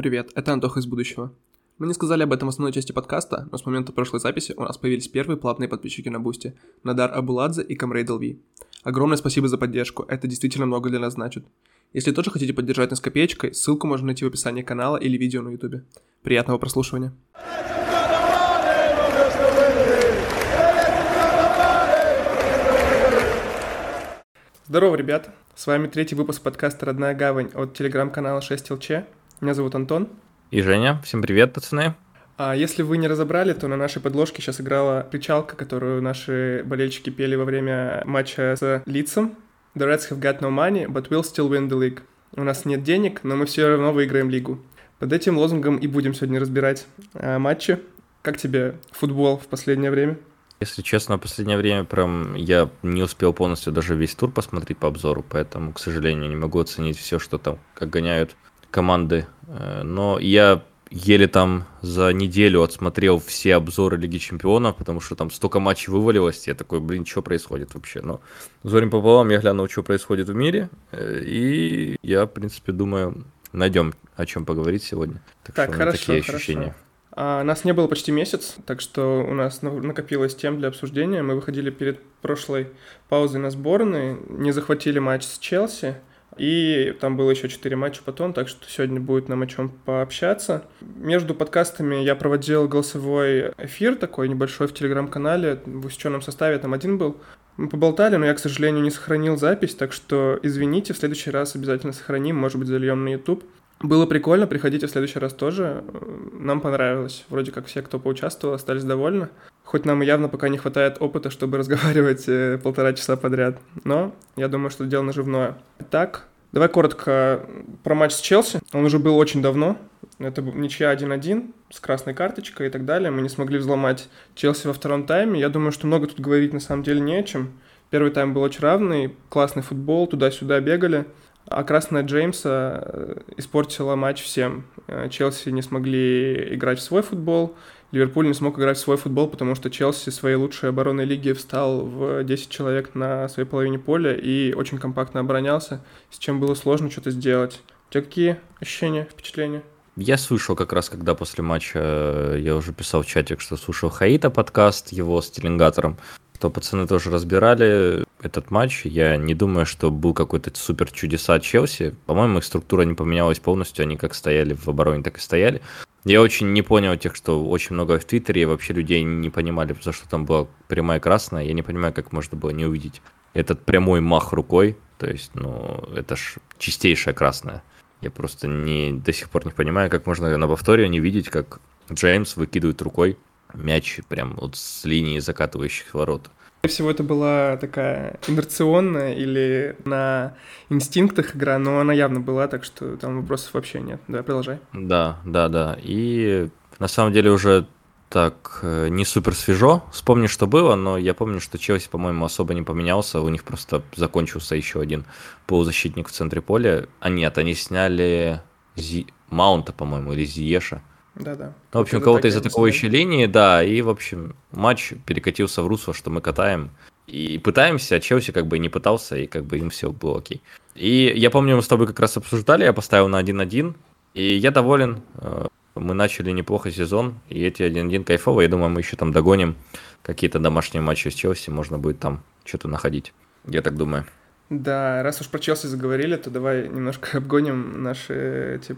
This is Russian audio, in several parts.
Привет, это Антоха из будущего. Мы не сказали об этом в основной части подкаста, но с момента прошлой записи у нас появились первые платные подписчики на Бусти – Надар Абуладзе и Камрей Делви. Огромное спасибо за поддержку, это действительно много для нас значит. Если тоже хотите поддержать нас копеечкой, ссылку можно найти в описании канала или видео на ютубе. Приятного прослушивания. Здорово, ребят! С вами третий выпуск подкаста «Родная гавань» от телеграм-канала 6ЛЧ. Меня зовут Антон. И Женя. Всем привет, пацаны. А если вы не разобрали, то на нашей подложке сейчас играла кричалка, которую наши болельщики пели во время матча с Лицом. The Reds have got no money, but we'll still win the league. У нас нет денег, но мы все равно выиграем лигу. Под этим лозунгом и будем сегодня разбирать а, матчи. Как тебе футбол в последнее время? Если честно, в последнее время прям я не успел полностью даже весь тур посмотреть по обзору, поэтому, к сожалению, не могу оценить все, что там, как гоняют команды. Э, но я еле там за неделю отсмотрел все обзоры Лиги Чемпионов, потому что там столько матчей вывалилось, я такой, блин, что происходит вообще? Но зорим пополам я глянул, что происходит в мире, э, и я, в принципе, думаю, найдем о чем поговорить сегодня. Так, так что хорошо, такие хорошо. ощущения. А, нас не было почти месяц, так что у нас накопилось тем для обсуждения. Мы выходили перед прошлой паузой на сборные, не захватили матч с Челси, и там было еще 4 матча потом, так что сегодня будет нам о чем пообщаться. Между подкастами я проводил голосовой эфир такой небольшой в телеграм-канале, в усеченном составе там один был. Мы поболтали, но я, к сожалению, не сохранил запись, так что извините, в следующий раз обязательно сохраним, может быть, зальем на YouTube. Было прикольно, приходите в следующий раз тоже. Нам понравилось. Вроде как все, кто поучаствовал, остались довольны. Хоть нам явно пока не хватает опыта, чтобы разговаривать э, полтора часа подряд. Но я думаю, что дело наживное. Так, давай коротко про матч с Челси. Он уже был очень давно. Это ничья 1-1 с красной карточкой и так далее. Мы не смогли взломать Челси во втором тайме. Я думаю, что много тут говорить на самом деле не о чем. Первый тайм был очень равный, классный футбол, туда-сюда бегали. А красная Джеймса э, испортила матч всем. Э, Челси не смогли играть в свой футбол, Ливерпуль не смог играть в свой футбол, потому что Челси своей лучшей оборонной лиги встал в 10 человек на своей половине поля и очень компактно оборонялся, с чем было сложно что-то сделать. У тебя какие ощущения, впечатления? Я слышал как раз, когда после матча, э, я уже писал в чатик, что слушал Хаита подкаст его с Теленгатором, то пацаны тоже разбирали этот матч. Я не думаю, что был какой-то супер чудеса Челси. По-моему, их структура не поменялась полностью. Они как стояли в обороне, так и стояли. Я очень не понял тех, что очень много в Твиттере, и вообще людей не понимали, за что там была прямая красная. Я не понимаю, как можно было не увидеть этот прямой мах рукой. То есть, ну, это ж чистейшая красная. Я просто не, до сих пор не понимаю, как можно на повторе не видеть, как Джеймс выкидывает рукой мяч прям вот с линии закатывающих ворот. Скорее всего, это была такая инерционная или на инстинктах игра, но она явно была, так что там вопросов вообще нет. Да, продолжай. Да, да, да. И на самом деле уже так э, не супер свежо. Вспомни, что было, но я помню, что Челси, по-моему, особо не поменялся. У них просто закончился еще один полузащитник в центре поля. А нет, они сняли Зи... Маунта, по-моему, или Зиеша. Да-да. Ну, в общем, кого-то из атакующей линии, да, и, в общем, матч перекатился в русло, что мы катаем и пытаемся, а Челси как бы не пытался, и как бы им все было окей. И я помню, мы с тобой как раз обсуждали, я поставил на 1-1, и я доволен. Мы начали неплохо сезон, и эти 1-1 кайфово. Я думаю, мы еще там догоним какие-то домашние матчи с Челси, можно будет там что-то находить. Я так думаю. Да, раз уж про Челси заговорили, то давай немножко обгоним наши эти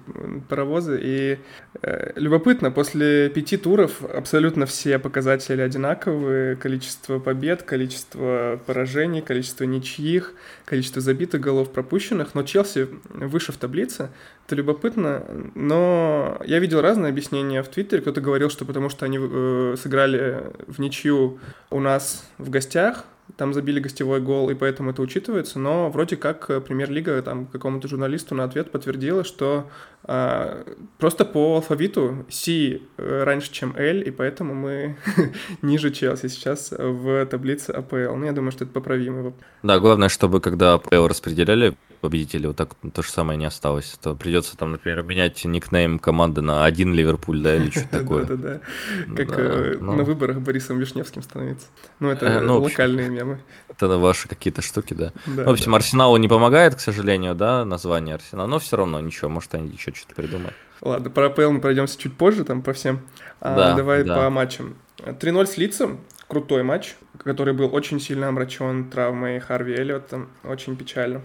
паровозы. И э, любопытно, после пяти туров абсолютно все показатели одинаковые. Количество побед, количество поражений, количество ничьих, количество забитых голов, пропущенных. Но Челси выше в таблице. Это любопытно. Но я видел разные объяснения в Твиттере. Кто-то говорил, что потому что они э, сыграли в ничью у нас в гостях, там забили гостевой гол, и поэтому это учитывается, но вроде как э, премьер-лига там какому-то журналисту на ответ подтвердила, что а, просто по алфавиту C э, раньше, чем L, и поэтому мы ниже Челси сейчас в таблице АПЛ. Ну, я думаю, что это поправимо. Да, главное, чтобы когда АПЛ распределяли победителей, вот так то же самое не осталось. То придется там, например, менять никнейм команды на один Ливерпуль, да, или что-то такое. Да-да-да. Как э, ну. на выборах Борисом Вишневским становится. Ну, это э, ну, локальные мемы. Это ваши какие-то штуки, да. В общем, Арсеналу не помогает, к сожалению, да, название Арсенала, но все равно ничего, может, они еще что-то придумают. Ладно, про АПЛ мы пройдемся чуть позже, там по всем. А, да, давай да. по матчам. 3-0 с лицом, крутой матч, который был очень сильно омрачен травмой Харви Эллиота, очень печально.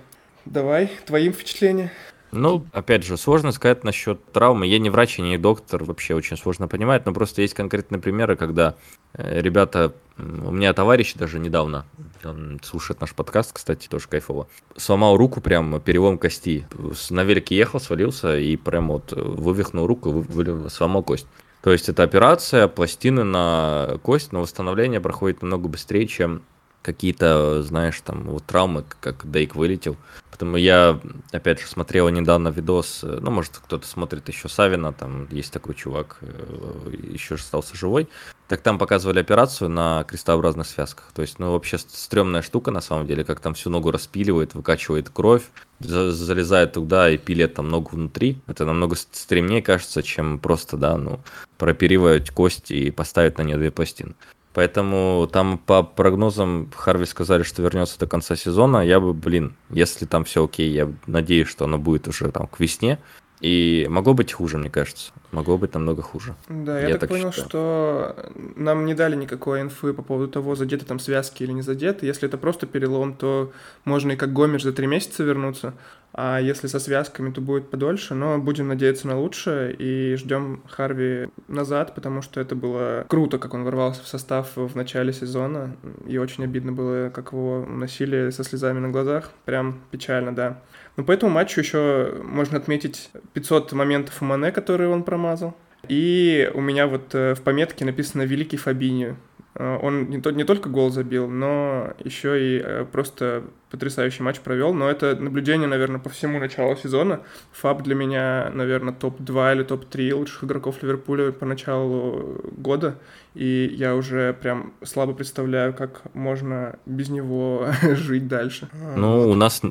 Давай, твоим впечатления? Ну, опять же, сложно сказать насчет травмы. Я не врач, я не доктор, вообще очень сложно понимать, но просто есть конкретные примеры, когда э, ребята, у меня товарищ даже недавно, он слушает наш подкаст, кстати, тоже кайфово, сломал руку прям перелом кости. На велике ехал, свалился и прям вот вывихнул руку, вы, сломал кость. То есть это операция, пластины на кость, но восстановление проходит намного быстрее, чем какие-то, знаешь, там вот травмы, как Дейк вылетел. Потому я, опять же, смотрел недавно видос, э, ну, может, кто-то смотрит еще Савина, там есть такой чувак, э, еще остался живой. Так там показывали операцию на крестообразных связках. То есть, ну, вообще стрёмная штука, на самом деле, как там всю ногу распиливает, выкачивает кровь, залезает туда и пилит там ногу внутри. Это намного стремнее кажется, чем просто, да, ну, прооперировать кость и поставить на нее две пластины. Поэтому там по прогнозам Харви сказали, что вернется до конца сезона. Я бы, блин, если там все окей, я надеюсь, что оно будет уже там к весне. И могло быть хуже, мне кажется. Могло быть намного хуже. Да, я, я так, так понял, считаю. что нам не дали никакой инфы по поводу того, задеты там связки или не задеты. Если это просто перелом, то можно и как Гомеш за три месяца вернуться. А если со связками, то будет подольше. Но будем надеяться на лучшее и ждем Харви назад, потому что это было круто, как он ворвался в состав в начале сезона. И очень обидно было, как его носили со слезами на глазах. Прям печально, да. Но по этому матчу еще можно отметить 500 моментов у Мане, которые он промазал. И у меня вот э, в пометке написано «Великий Фабиньо». Э, он не, то, не только гол забил, но еще и э, просто потрясающий матч провел. Но это наблюдение, наверное, по всему началу сезона. Фаб для меня, наверное, топ-2 или топ-3 лучших игроков Ливерпуля по началу года. И я уже прям слабо представляю, как можно без него жить дальше. Ну, у нас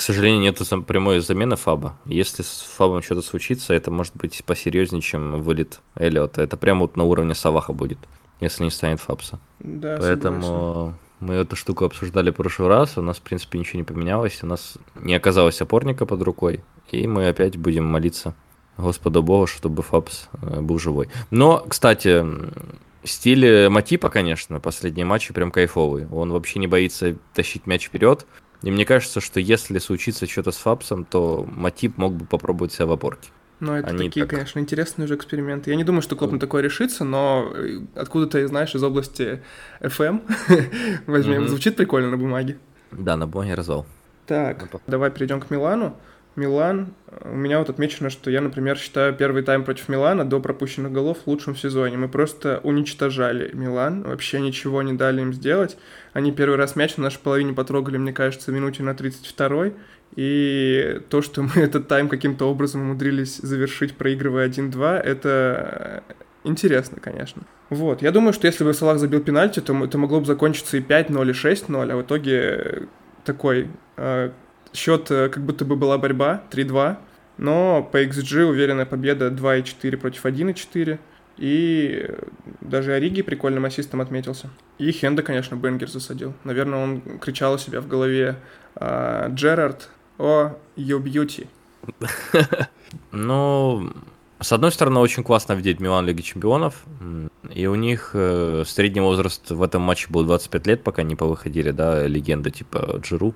к сожалению, нет прямой замены Фаба. Если с Фабом что-то случится, это может быть посерьезнее, чем вылет Эллиота. Это прямо вот на уровне Саваха будет, если не станет Фабса. Да, Поэтому согласен. мы эту штуку обсуждали в прошлый раз, у нас, в принципе, ничего не поменялось, у нас не оказалось опорника под рукой, и мы опять будем молиться Господу Богу, чтобы Фабс э, был живой. Но, кстати, стиль Матипа, конечно, последние матчи прям кайфовый. Он вообще не боится тащить мяч вперед, и мне кажется, что если случится что-то с Фапсом, то Матип мог бы попробовать себя в опорке. Ну, это Они такие, так... конечно, интересные уже эксперименты. Я не думаю, что клуб на такое решится, но э, откуда-то, знаешь, из области FM возьмем. Звучит прикольно на бумаге. Да, на бумаге развал. Так, давай перейдем к Милану. Милан, у меня вот отмечено, что я, например, считаю первый тайм против Милана до пропущенных голов лучшим в сезоне. Мы просто уничтожали Милан, вообще ничего не дали им сделать. Они первый раз мяч на нашей половине потрогали, мне кажется, минуте на 32-й. И то, что мы этот тайм каким-то образом умудрились завершить, проигрывая 1-2, это интересно, конечно. Вот, я думаю, что если бы Салах забил пенальти, то это могло бы закончиться и 5-0, и 6-0, а в итоге такой э, Счет э, как будто бы была борьба 3-2, но по XG уверенная победа 2,4 против 1,4. И даже Ориги прикольным ассистом отметился. И Хенда, конечно, Бенгер засадил. Наверное, он кричал у себя в голове а, «Джерард, о, you beauty». Ну, с одной стороны, очень классно видеть Милан Лиги Чемпионов. И у них э, средний возраст в этом матче был 25 лет, пока не повыходили, да, легенда типа Джиру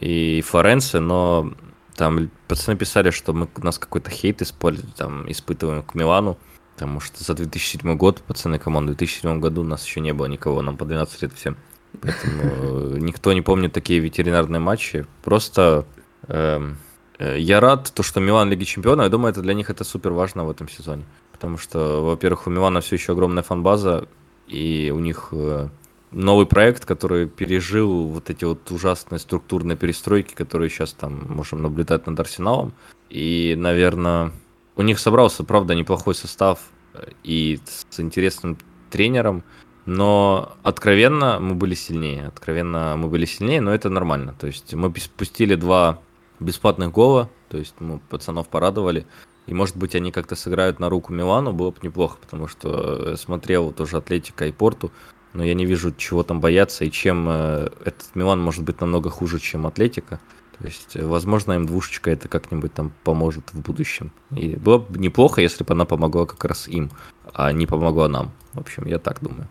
и Форенсе, но там пацаны писали, что мы, у нас какой-то хейт используем, там, испытываем к Милану, потому что за 2007 год пацаны команды, в 2007 году у нас еще не было никого, нам по 12 лет всем. Поэтому э, никто не помнит такие ветеринарные матчи. Просто эм, э, я рад, то, что Милан Лиги Чемпионов, я думаю, это для них это супер важно в этом сезоне. Потому что, во-первых, у Милана все еще огромная фан-база, и у них э, новый проект, который пережил вот эти вот ужасные структурные перестройки, которые сейчас там можем наблюдать над Арсеналом. И, наверное, у них собрался, правда, неплохой состав э, и с интересным тренером, но откровенно мы были сильнее. Откровенно мы были сильнее, но это нормально. То есть мы спустили два бесплатных гола, то есть мы пацанов порадовали. И может быть они как-то сыграют на руку Милану, было бы неплохо, потому что смотрел тоже Атлетика и Порту но я не вижу, чего там бояться и чем э, этот Милан может быть намного хуже, чем Атлетика. То есть, возможно, им двушечка это как-нибудь там поможет в будущем. И было бы неплохо, если бы она помогла как раз им, а не помогла нам. В общем, я так думаю.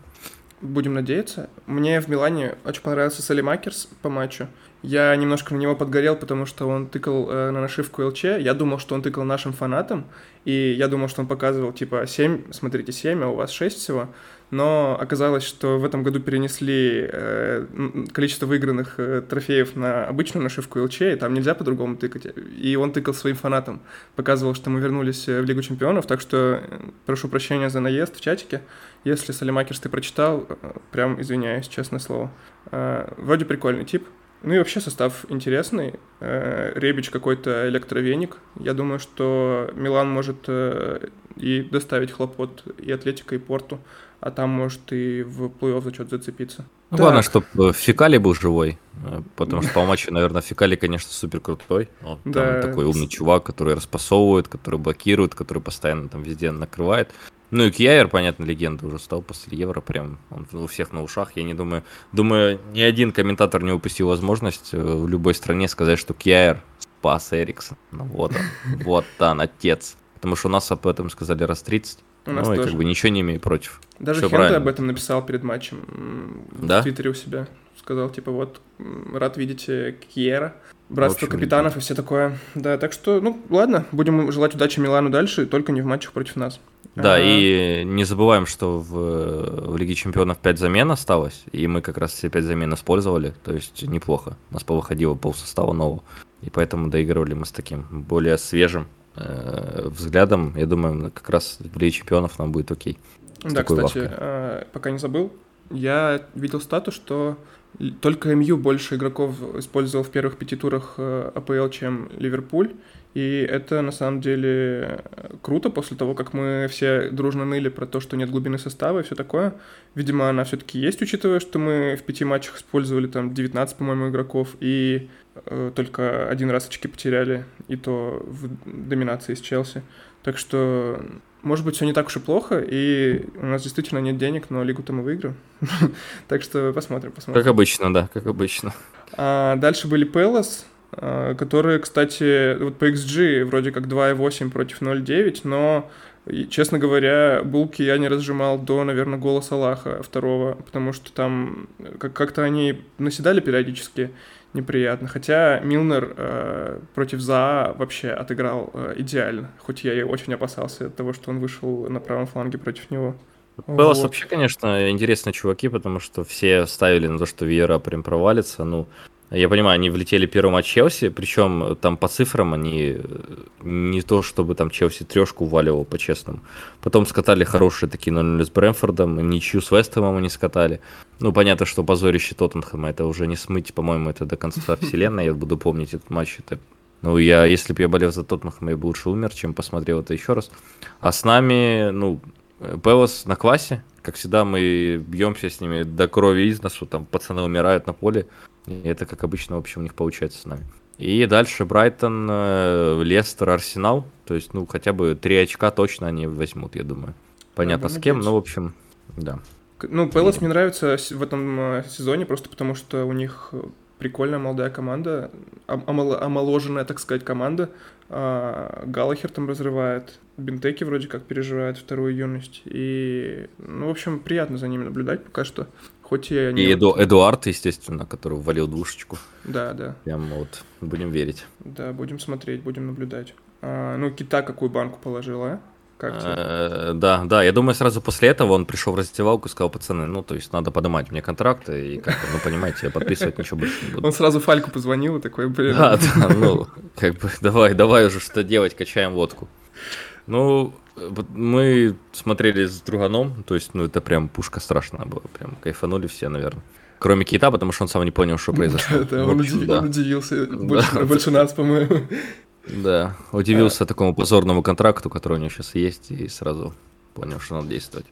Будем надеяться. Мне в Милане очень понравился Салимакерс по матчу. Я немножко на него подгорел, потому что он тыкал э, на нашивку ЛЧ. Я думал, что он тыкал нашим фанатам, и я думал, что он показывал типа 7, смотрите, 7, а у вас 6 всего но оказалось, что в этом году перенесли э, количество выигранных э, трофеев на обычную нашивку ЛЧ, и там нельзя по-другому тыкать. И он тыкал своим фанатам, показывал, что мы вернулись э, в Лигу Чемпионов, так что э, прошу прощения за наезд в чатике. Если Салимакерс ты прочитал, э, прям извиняюсь, честное слово. Э, вроде прикольный тип, ну и вообще состав интересный. Ребич какой-то электровеник. Я думаю, что Милан может и доставить хлопот и Атлетика, и Порту а там может и в плей-офф за что-то зацепиться. Ну, так. главное, чтобы э, Фекали был живой, э, потому что по матчу, наверное, Фекали, конечно, супер крутой. Он да. такой умный чувак, который распасовывает, который блокирует, который постоянно там везде накрывает. Ну и Кьяер, понятно, легенда уже стал после Евро, прям он у всех на ушах. Я не думаю, думаю, ни один комментатор не упустил возможность э, в любой стране сказать, что Кьяер спас Эриксон. Ну вот он, вот он, отец. Потому что у нас об этом сказали раз 30. У нас ну, тоже. и как бы ничего не имею против. Даже Все об этом написал перед матчем да? в Твиттере у себя. Сказал, типа, вот, рад видеть э, Кьера, братство общем, капитанов и все такое. Да, так что, ну, ладно, будем желать удачи Милану дальше, только не в матчах против нас. Да, а... и не забываем, что в, в Лиге Чемпионов 5 замен осталось, и мы как раз все 5 замен использовали, то есть неплохо. У нас повыходило пол состава нового, и поэтому доигрывали мы с таким более свежим взглядом, я думаю, как раз в Лиге Чемпионов нам будет окей. Да, кстати, э, пока не забыл, я видел статус, что только МЮ больше игроков использовал в первых пяти турах э, АПЛ, чем Ливерпуль. И это на самом деле круто после того, как мы все дружно ныли про то, что нет глубины состава и все такое. Видимо, она все-таки есть, учитывая, что мы в пяти матчах использовали там 19, по-моему, игроков, и э, только один раз очки потеряли, и то в доминации с Челси. Так что, может быть, все не так уж и плохо, и у нас действительно нет денег, но лигу-то мы выиграем. так что посмотрим, посмотрим. Как обычно, да, как обычно. А, дальше были Пелос, а, которые, кстати, вот по XG вроде как 2.8 против 0.9, но, честно говоря, булки я не разжимал до, наверное, голоса Аллаха второго, потому что там как-то они наседали периодически неприятно. Хотя Милнер э, против ЗАА вообще отыграл э, идеально, хоть я и очень опасался от того, что он вышел на правом фланге против него. Пелос вот. вообще, конечно, интересные чуваки, потому что все ставили на то, что Вера прям провалится. Ну, я понимаю, они влетели первым от Челси, причем там по цифрам они э, не то, чтобы там Челси трешку уваливал, по-честному. Потом скатали хорошие такие 0 с Брэнфордом, ничью с Вестомом они скатали. Ну, понятно, что позорище Тоттенхэма это уже не смыть, по-моему, это до конца вселенной, я буду помнить этот матч. Это... Ну, я, если бы я болел за Тоттенхэм, я бы лучше умер, чем посмотрел это еще раз. А с нами, ну, Пелос на классе, как всегда, мы бьемся с ними до крови из носу, там пацаны умирают на поле. И это, как обычно, в общем, у них получается с нами. И дальше Брайтон, э, Лестер, Арсенал. То есть, ну, хотя бы три очка точно они возьмут, я думаю. Понятно, с кем, но, в общем, да. Ну, Пелос мне нравится в этом э, сезоне просто потому, что у них прикольная молодая команда, омоложенная, так сказать, команда. А, Галахер там разрывает, Бентеки вроде как переживает вторую юность. И, ну, в общем, приятно за ними наблюдать пока что. Хоть и они... И Эду, Эдуард, естественно, который ввалил двушечку. Да, да. Прям вот, будем верить. Да, будем смотреть, будем наблюдать. А, ну, Кита какую банку положила, а? Как тебе? Да, да, я думаю, сразу после этого он пришел в раздевалку и сказал, пацаны, ну, то есть надо поднимать мне контракты, и как ну, понимаете, я подписывать ничего больше не буду. Он сразу Фальку позвонил и такой, блин. Да, да, ну, как бы, давай, давай уже что делать, качаем водку. Ну, мы смотрели с друганом, то есть, ну, это прям пушка страшная была, прям кайфанули все, наверное. Кроме Кита, потому что он сам не понял, что произошло. Да, он, удивился больше нас, по-моему. Да, удивился такому позорному контракту, который у него сейчас есть, и сразу понял, что надо действовать.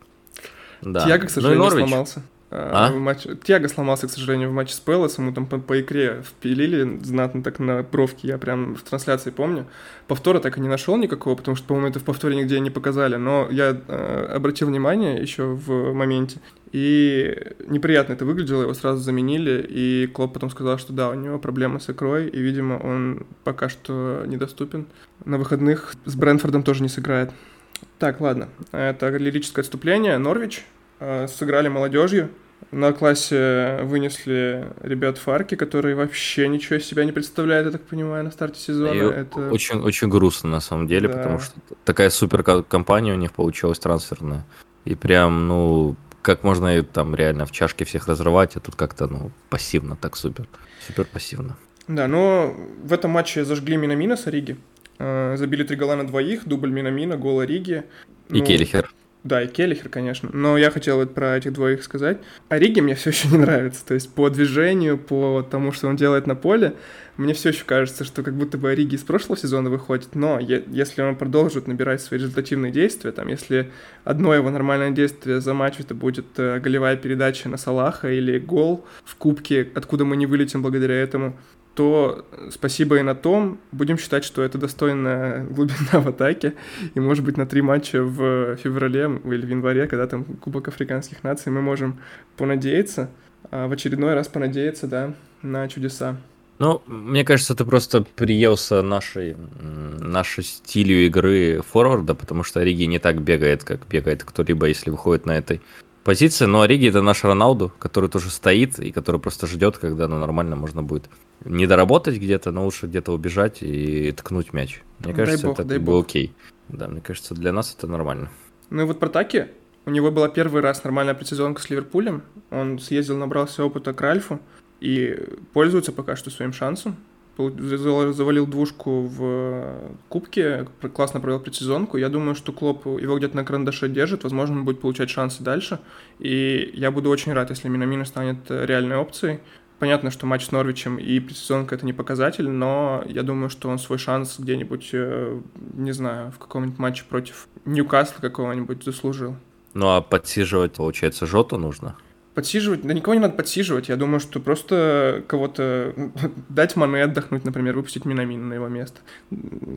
Да. Я, к ну сожалению, сломался. А? В матч... Тиаго сломался, к сожалению, в матче с Пелосом, ему там по, по икре впилили знатно так на бровки, я прям в трансляции помню. Повтора так и не нашел никакого, потому что, по-моему, это в повторе нигде не показали, но я э, обратил внимание еще в моменте, и неприятно это выглядело, его сразу заменили, и Клоп потом сказал, что да, у него проблемы с икрой, и, видимо, он пока что недоступен. На выходных с Брэнфордом тоже не сыграет. Так, ладно, это лирическое отступление. Норвич э, сыграли молодежью. На классе вынесли ребят Фарки, которые вообще ничего из себя не представляют, я так понимаю, на старте сезона. И это... Очень, очень грустно на самом деле, да. потому что такая супер компания у них получилась трансферная. И прям, ну, как можно там реально в чашке всех разрывать, а тут как-то, ну, пассивно так супер. Супер пассивно. Да, но в этом матче зажгли Минамина с Риги. Э, забили три гола на двоих, дубль Минамина, гол Риги. И ну, Келлихер. Да, и Келлихер, конечно. Но я хотел вот про этих двоих сказать. А Риги мне все еще не нравится. То есть по движению, по тому, что он делает на поле, мне все еще кажется, что как будто бы Риги из прошлого сезона выходит. Но если он продолжит набирать свои результативные действия, там, если одно его нормальное действие за матч это будет э, голевая передача на Салаха или гол в кубке, откуда мы не вылетим благодаря этому, то спасибо и на том, будем считать, что это достойная глубина в атаке, и, может быть, на три матча в феврале или в январе, когда там Кубок Африканских наций, мы можем понадеяться, а в очередной раз понадеяться, да, на чудеса. Ну, мне кажется, ты просто приелся нашей, нашей стилю игры форварда, потому что Риги не так бегает, как бегает кто-либо, если выходит на этой позиции. Но Риги это наш Роналду, который тоже стоит и который просто ждет, когда ну, нормально можно будет не доработать где-то, но лучше где-то убежать и ткнуть мяч. Мне кажется, бог, это было окей. Да, мне кажется, для нас это нормально. Ну и вот про Таки. У него была первый раз нормальная предсезонка с Ливерпулем. Он съездил, набрался опыта к Ральфу и пользуется пока что своим шансом. Завалил двушку в кубке, классно провел предсезонку. Я думаю, что Клоп его где-то на карандаше держит, возможно, он будет получать шансы дальше. И я буду очень рад, если Минамина станет реальной опцией. Понятно, что матч с Норвичем и предсезонка это не показатель, но я думаю, что он свой шанс где-нибудь, э, не знаю, в каком-нибудь матче против Ньюкасла какого-нибудь заслужил. Ну а подсиживать, получается, Жоту нужно? Подсиживать? Да никого не надо подсиживать. Я думаю, что просто кого-то дать Мане отдохнуть, например, выпустить Минамина на его место.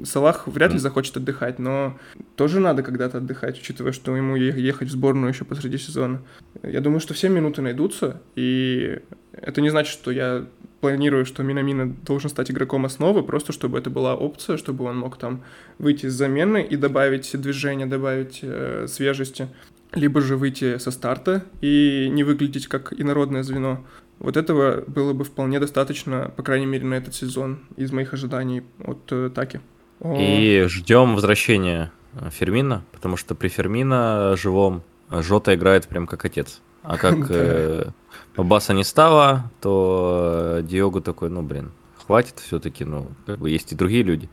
Салах вряд ли захочет отдыхать, но тоже надо когда-то отдыхать, учитывая, что ему ехать в сборную еще посреди сезона. Я думаю, что все минуты найдутся, и это не значит, что я планирую, что Минамина должен стать игроком основы, просто чтобы это была опция, чтобы он мог там выйти из замены и добавить движение, добавить э, свежести либо же выйти со старта и не выглядеть как инородное звено. Вот этого было бы вполне достаточно, по крайней мере, на этот сезон из моих ожиданий от э, Таки. И ждем возвращения э, Фермина, потому что при Фермина живом Жота играет прям как отец. А как э, Баса не стало, то э, Диогу такой, ну блин, хватит все-таки, ну, как бы есть и другие люди.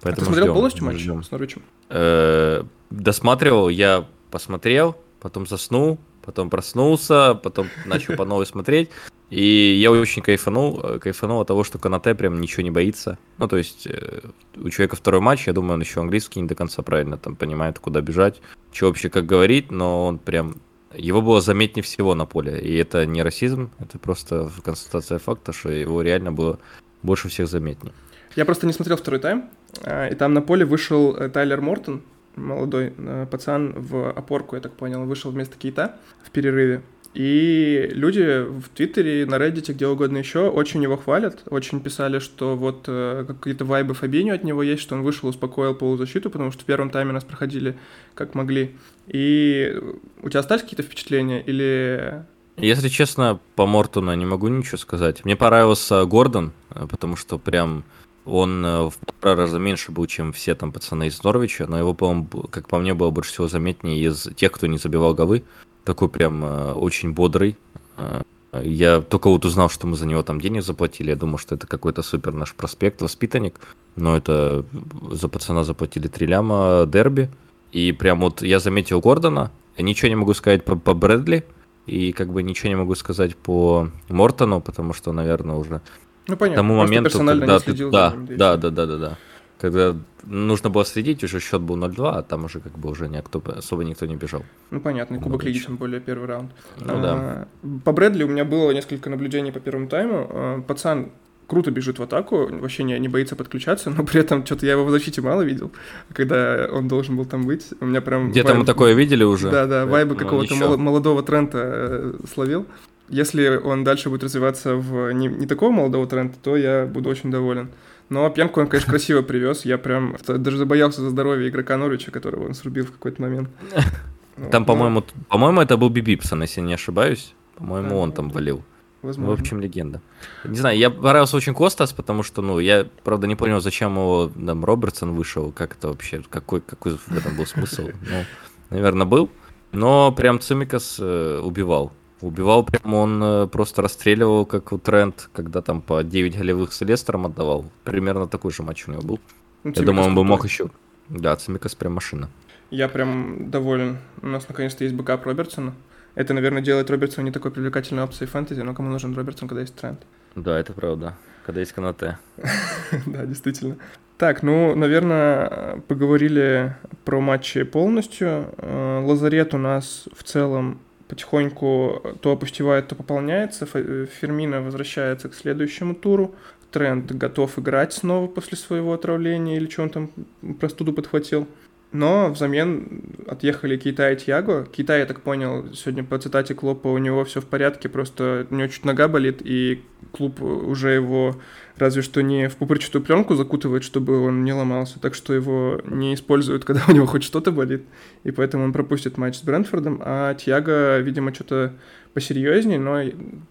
Поэтому а ты смотрел ждем, полностью матч ждем. с Норвичем? Э, досматривал, я посмотрел, потом заснул, потом проснулся, потом начал по новой смотреть. И я очень кайфанул, э, кайфанул от того, что Канате прям ничего не боится. Ну, то есть, э, у человека второй матч, я думаю, он еще английский не до конца правильно там понимает, куда бежать, что вообще как говорить, но он прям... Его было заметнее всего на поле. И это не расизм, это просто констатация факта, что его реально было больше всех заметнее. Я просто не смотрел второй тайм, а, и там на поле вышел э, Тайлер Мортон, молодой э, пацан в опорку, я так понял, вышел вместо Кейта в перерыве. И люди в Твиттере, на Reddit, где угодно еще, очень его хвалят, очень писали, что вот э, какие-то вайбы Фабинho от него есть, что он вышел, успокоил полузащиту, потому что в первом тайме нас проходили как могли. И у тебя остались какие-то впечатления или если честно, по Мортону не могу ничего сказать. Мне понравился Гордон, э, потому что прям он э, в пару раза меньше был, чем все там пацаны из Норвича, но его, по-моему, как по мне, было больше всего заметнее из тех, кто не забивал голы. Такой прям э, очень бодрый. Э, я только вот узнал, что мы за него там денег заплатили. Я думал, что это какой-то супер наш проспект, воспитанник. Но это за пацана заплатили 3 ляма дерби. И прям вот я заметил Гордона. Ничего не могу сказать по, по Брэдли. И как бы ничего не могу сказать по Мортону, потому что, наверное, уже ну, понятно. К тому моменту, когда ты... Да, да, да, да, да, да. К когда нужно было следить, уже счет был 0-2, а там уже как бы уже никто, особо никто не бежал. Ну понятно, Кубок Лиги, тем более первый раунд. Ну, да. По Брэдли у меня было несколько наблюдений по первому тайму. А, пацан круто бежит в атаку, вообще не, не боится подключаться, но при этом что-то я его в защите мало видел, когда он должен был там быть. У меня прям... Где-то вайб... мы такое видели уже. Да-да, вайбы какого-то молодого тренда э, словил. Если он дальше будет развиваться в не, не такого молодого тренда, то я буду очень доволен. Но пьянку он, конечно, красиво привез. Я прям даже забоялся за здоровье игрока Норвича, которого он срубил в какой-то момент. Там, по-моему, по-моему, это был Бибипсон, если не ошибаюсь. По-моему, он там валил. Возможно. В общем, легенда. Не знаю, мне понравился очень Костас, потому что, ну, я, правда, не понял, зачем его там Робертсон вышел, как это вообще, какой, какой в этом был смысл. Ну, наверное, был. Но прям Цимикас э, убивал. Убивал прям, он э, просто расстреливал, как у Трент, когда там по 9 голевых с Лестером отдавал. Примерно такой же матч у него был. Ну, Я думаю, он бы мог еще... Да, Цимикас прям машина. Я прям доволен. У нас наконец-то есть бэкап Робертсона. Это, наверное, делает Робертсона не такой привлекательной опцией фэнтези, но кому нужен Робертсон, когда есть тренд? Да, это правда. Когда есть канате. да, действительно. Так, ну, наверное, поговорили про матчи полностью. Э, Лазарет у нас в целом потихоньку то опустевает, то пополняется. Фермина возвращается к следующему туру. Тренд готов играть снова после своего отравления или что он там простуду подхватил. Но взамен отъехали Китай и Тьяго. Китай, я так понял, сегодня по цитате Клопа, у него все в порядке, просто у него чуть нога болит, и клуб уже его разве что не в пупырчатую пленку закутывает, чтобы он не ломался, так что его не используют, когда у него хоть что-то болит, и поэтому он пропустит матч с Брентфордом, а Тьяго, видимо, что-то посерьезнее, но,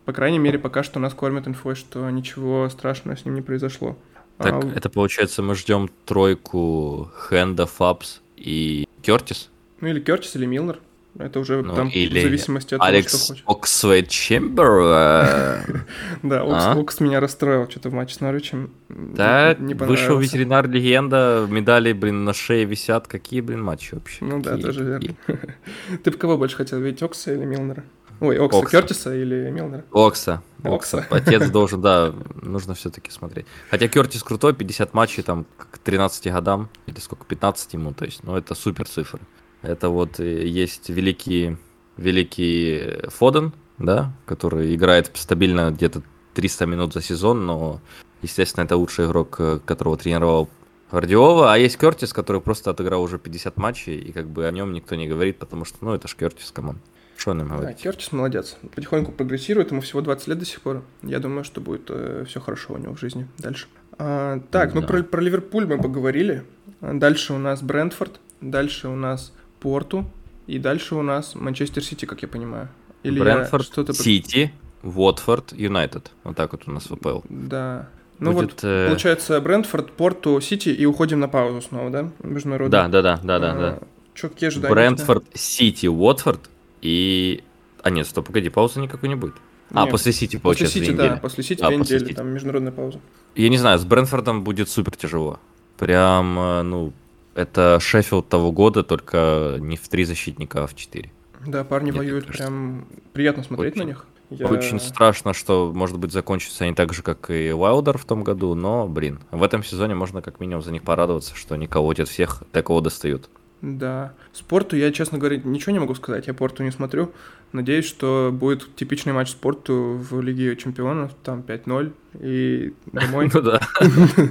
по крайней мере, пока что нас кормят инфой, что ничего страшного с ним не произошло. Так, а... это получается, мы ждем тройку Хенда, Фабс и Кертис. Ну или Кертис, или Милнер. Это уже ну, там или в зависимости от Алекс того, что хочешь. Оксвейд Чембер. Да, Окс меня расстроил что-то в матче с Норвичем. Да, вышел ветеринар-легенда, медали, блин, на шее висят. Какие, блин, матчи вообще? Ну да, тоже верно. Ты бы кого больше хотел видеть, Окса или Милнера? Ой, Окса, Окса. Кертиса или Милнера? Окса. Окса. Отец должен, да, нужно все-таки смотреть. Хотя Кертис крутой, 50 матчей там 13 годам, или сколько, 15 ему, то есть, ну это супер цифры. Это вот есть великий, великий Фоден, да, который играет стабильно где-то 300 минут за сезон, но, естественно, это лучший игрок, которого тренировал Гвардиола, а есть Кертис, который просто отыграл уже 50 матчей, и как бы о нем никто не говорит, потому что, ну, это ж Кертис, команд. Что нам говорить? Да, Кертис молодец. Потихоньку прогрессирует, ему всего 20 лет до сих пор. Я думаю, что будет э, все хорошо у него в жизни дальше. А, так, ну, да. ну про, про Ливерпуль мы поговорили. Дальше у нас Брентфорд, дальше у нас Порту, и дальше у нас Манчестер Сити, как я понимаю. Или Брентфорд, что-то... Сити, Уотфорд, Юнайтед. Вот так вот у нас ВПЛ. Да. Ну Будет, вот, э... получается, Брентфорд, Порту, Сити, и уходим на паузу снова, да? Международный. Да, да, да, да, да. А, да. Чё, какие ожидания? Брентфорд, Сити, Уотфорд, и... А нет, стоп, погоди, паузы никакой не будет. А, нет, после Сити, получается, После Сити, да, после Сити а, две недели, Сити. там международная пауза. Я не знаю, с Брентфордом будет супер тяжело. Прям, э, ну, это Шеффилд того года, только не в три защитника, а в четыре. Да, парни Мне воюют, прям приятно смотреть очень, на них. Я... Очень страшно, что, может быть, закончится они так же, как и Уайлдер в том году, но, блин, в этом сезоне можно как минимум за них порадоваться, что они колотят всех, до кого достают. Да. Спорту я, честно говоря, ничего не могу сказать. Я порту не смотрю. Надеюсь, что будет типичный матч спорту в Лиге Чемпионов, там 5-0 и домой. Ну да.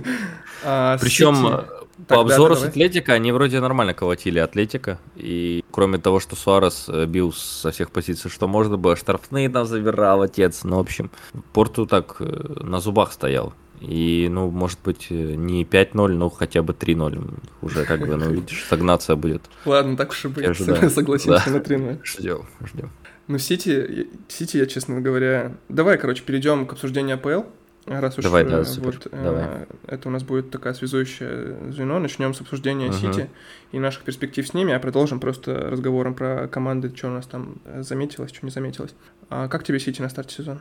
А Причем э, по обзору с Атлетика они вроде нормально колотили Атлетика. И кроме того, что Суарес э, бил со всех позиций, что можно было, штрафные там забирал отец. Ну, в общем, Порту так э, на зубах стоял. И, ну, может быть, не 5-0, но хотя бы 3-0. Уже как бы, ну, видишь, стагнация будет. Ладно, так уж и будет. Согласимся на 3-0. Ждем, ждем. Ну, Сити, Сити, я, честно говоря... Давай, короче, перейдем к обсуждению АПЛ. Раз уж Давай, да, э, супер. вот Давай. Э, это у нас будет такая связующее звено, начнем с обсуждения uh-huh. Сити и наших перспектив с ними, а продолжим просто разговором про команды, что у нас там заметилось, что не заметилось. А как тебе Сити на старте сезона?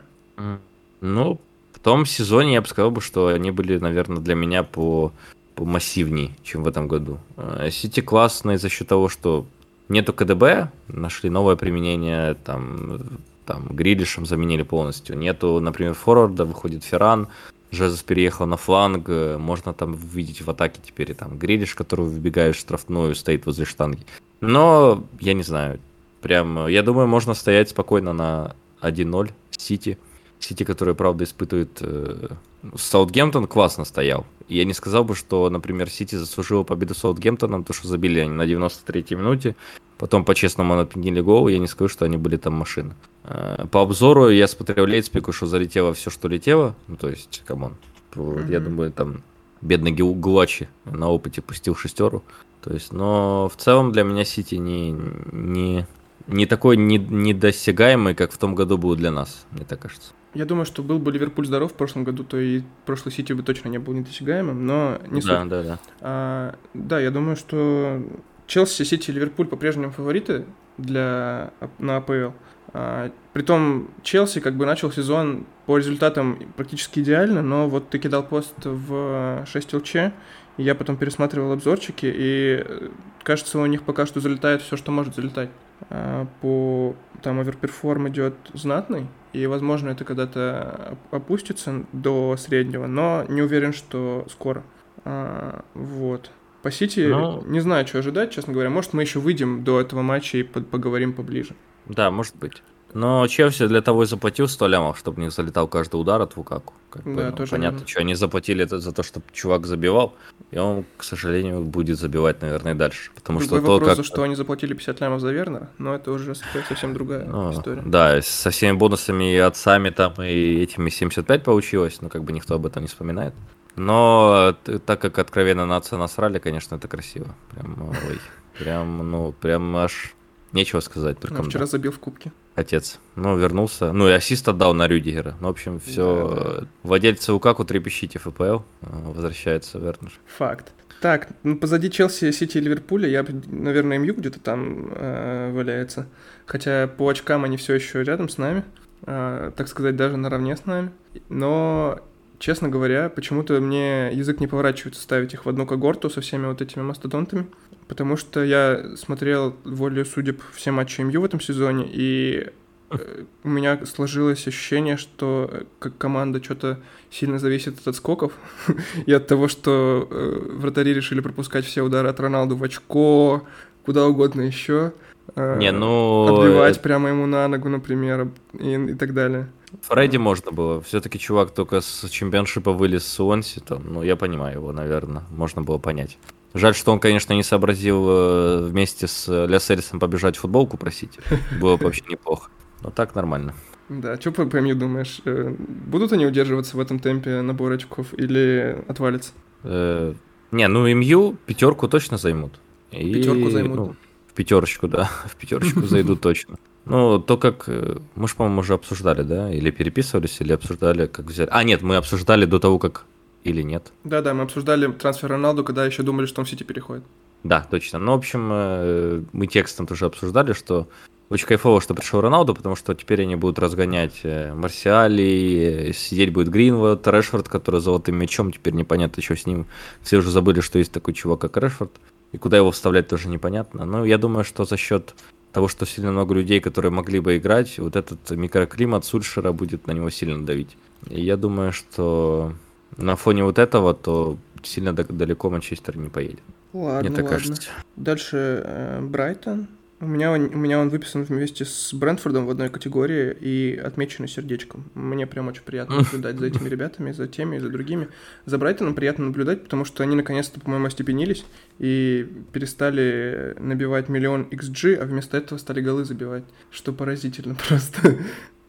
Ну, в том сезоне я бы сказал, что они были, наверное, для меня по, по массивней, чем в этом году. Э, Сити классный за счет того, что нету КДБ, нашли новое применение, там, там Грилишем заменили полностью. Нету, например, форварда, выходит Ферран. Жезус переехал на фланг, можно там видеть в атаке теперь там Грилиш, который выбегает в штрафную, стоит возле штанги. Но, я не знаю, прям, я думаю, можно стоять спокойно на 1-0 Сити. Сити, который, правда, испытывает... Э, Саутгемптон классно стоял. Я не сказал бы, что, например, Сити заслужила победу Саутгемптоном, то, что забили они на 93-й минуте. Потом по-честному отменили гол, я не скажу, что они были там машины. Э, по обзору я смотрел Лейпцигу, что залетело все, что летело. Ну, то есть, come on. Mm-hmm. Я думаю, там бедный Гулачи на опыте пустил шестеру. То есть, но в целом для меня Сити не, не, не такой не, недосягаемый, как в том году был для нас, мне так кажется. Я думаю, что был бы Ливерпуль здоров в прошлом году, то и прошлый Сити бы точно не был недосягаемым, но не суть. Да, да, да. А, да, я думаю, что Челси, Сити и Ливерпуль по-прежнему фавориты для, на АПЛ. А, притом Челси как бы начал сезон по результатам практически идеально, но вот ты кидал пост в 6 ЛЧ, и я потом пересматривал обзорчики, и э, кажется, у них пока что залетает все, что может залетать. А, по там оверперформ идет знатный, и, возможно, это когда-то опустится до среднего, но не уверен, что скоро. А, вот. По Сити но... не знаю, что ожидать, честно говоря. Может, мы еще выйдем до этого матча и поговорим поближе. Да, может быть. Но Челси для того и заплатил 100 лямов, чтобы не залетал каждый удар от Лукаку. Как да, бы, ну, понятно, верно. что они заплатили это за то, чтобы чувак забивал, и он, к сожалению, будет забивать, наверное, дальше. Потому Другой что вопрос, то, как... что они заплатили 50 лямов за Вернера, но это уже совсем другая ну, история. Да, со всеми бонусами и отцами там, и этими 75 получилось, но как бы никто об этом не вспоминает. Но так как откровенно на отца насрали, конечно, это красиво. Прям, ой, прям, ну, прям аж Нечего сказать. Только ну, вчера забил в кубке. Отец. Ну, вернулся. Ну, и ассист отдал на Рюдигера. Ну, в общем, все. Да, да. Владельцы Лукаку трепещите ФПЛ. Э, возвращается Вернер. Факт. Так, ну, позади Челси, Сити и Ливерпуля, я, наверное, МЮ где-то там э, валяется. Хотя по очкам они все еще рядом с нами. Э, так сказать, даже наравне с нами. Но честно говоря, почему-то мне язык не поворачивается ставить их в одну когорту со всеми вот этими мастодонтами потому что я смотрел волю судеб все матчи МЮ в этом сезоне, и э, у меня сложилось ощущение, что э, как команда что-то сильно зависит от отскоков и от того, что э, вратари решили пропускать все удары от Роналду в очко, куда угодно еще. Не, ну... Отбивать прямо ему на ногу, например, и, и так далее. Фредди можно было. Все-таки чувак только с чемпионшипа вылез с Уонси, там, ну, я понимаю его, наверное. Можно было понять. Жаль, что он, конечно, не сообразил э, вместе с Лясерисом побежать футболку просить. Было бы вообще неплохо. Но так нормально. Да, что по МЮ думаешь? Э, будут они удерживаться в этом темпе набора очков или отвалится? Э, не, ну МЮ пятерку точно займут. И, пятерку займут? Ну, в пятерочку, да. В пятерочку зайдут точно. Ну, то как... Мы же, по-моему, уже обсуждали, да? Или переписывались, или обсуждали, как взять... А, нет, мы обсуждали до того, как или нет? Да-да, мы обсуждали трансфер Роналду, когда еще думали, что он в Сити переходит. Да, точно. Ну, в общем, э, мы текстом тоже обсуждали, что очень кайфово, что пришел Роналду, потому что теперь они будут разгонять э, Марсиали, э, сидеть будет Гринвуд, Решфорд, который золотым мячом, теперь непонятно, что с ним. Все уже забыли, что есть такой чувак, как Решфорд, и куда его вставлять тоже непонятно. Но я думаю, что за счет того, что сильно много людей, которые могли бы играть, вот этот микроклимат Сульшера будет на него сильно давить. И я думаю, что на фоне вот этого, то сильно далеко Манчестер не поедет. Ладно, Мне так ладно. кажется. Дальше э, Брайтон. У меня, он, у меня он выписан вместе с Брентфордом в одной категории и отмеченный сердечком. Мне прям очень приятно наблюдать за этими ребятами, за теми и за другими. За Брайтоном приятно наблюдать, потому что они наконец-то, по-моему, остепенились и перестали набивать миллион XG, а вместо этого стали голы забивать, что поразительно просто.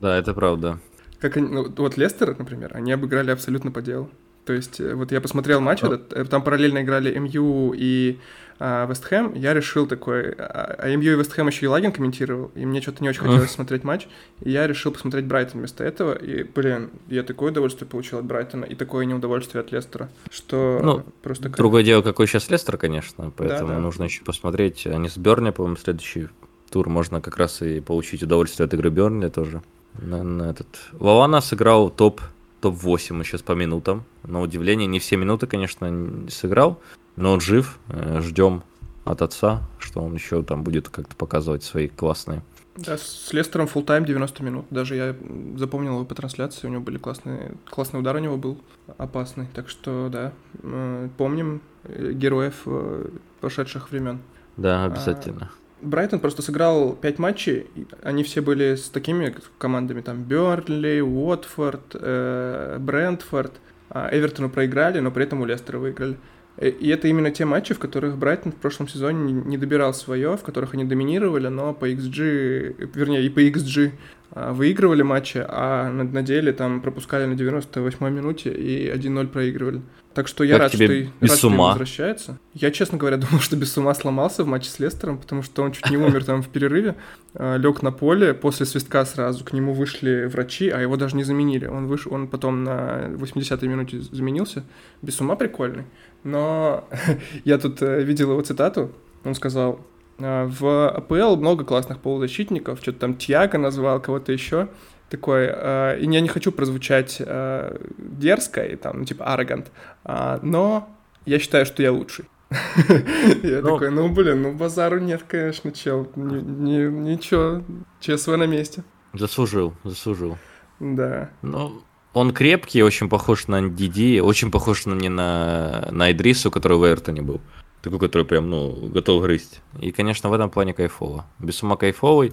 Да, это правда. Как они, ну, вот Лестер, например, они обыграли абсолютно по делу. То есть, э, вот я посмотрел матч oh. этот, э, там параллельно играли МЮ и а, Вестхэм, я решил такой, а, а МЮ и Вестхэм еще и Лагин комментировал, и мне что-то не очень хотелось uh. смотреть матч, и я решил посмотреть Брайтон вместо этого, и, блин, я такое удовольствие получил от Брайтона, и такое неудовольствие от Лестера, что ну, просто... Другое дело, какой сейчас Лестер, конечно, поэтому да, да. нужно еще посмотреть, они с Берни, по-моему, следующий тур можно как раз и получить удовольствие от игры Бернли тоже. Наверное, этот... Вована сыграл топ топ-8 сейчас по минутам. На удивление, не все минуты, конечно, не сыграл, но он жив. Э, Ждем от отца, что он еще там будет как-то показывать свои классные Да, с Лестером full тайм 90 минут. Даже я запомнил его по трансляции, у него были классные, классный удар у него был, опасный. Так что, да, э, помним э, героев прошедших времен. Да, обязательно. А, Брайтон просто сыграл 5 матчей, они все были с такими командами, там, Бернли, Уотфорд, э, Брентфорд. А Эвертону проиграли, но при этом у Лестера выиграли. Э, и это именно те матчи, в которых Брайтон в прошлом сезоне не добирал свое, в которых они доминировали, но по XG, вернее, и по XG выигрывали матчи, а на, деле там пропускали на 98-й минуте и 1-0 проигрывали. Так что я как рад, что, без рад, что ума? возвращается. Я, честно говоря, думал, что без ума сломался в матче с Лестером, потому что он чуть не умер там в перерыве, а, лег на поле, после свистка сразу к нему вышли врачи, а его даже не заменили. Он, вышел, он потом на 80-й минуте заменился. Без ума прикольный. Но я тут э, видел его цитату, он сказал, «А, в АПЛ много классных полузащитников, что-то там Тьяго назвал, кого-то еще такой, э, и я не хочу прозвучать э, дерзко и там, ну, типа, arrogant, э, но я считаю, что я лучший. Я Ну. такой, ну, блин, ну, базару нет, конечно, чел, Ни- ни- ничего, ЧСВ на месте. Заслужил, заслужил. Да. Ну, он крепкий, очень похож на Диди, очень похож на, не на, на Идрису, который в Эвертоне был. Такой, который прям, ну, готов грызть. И, конечно, в этом плане кайфово. Без ума кайфовый.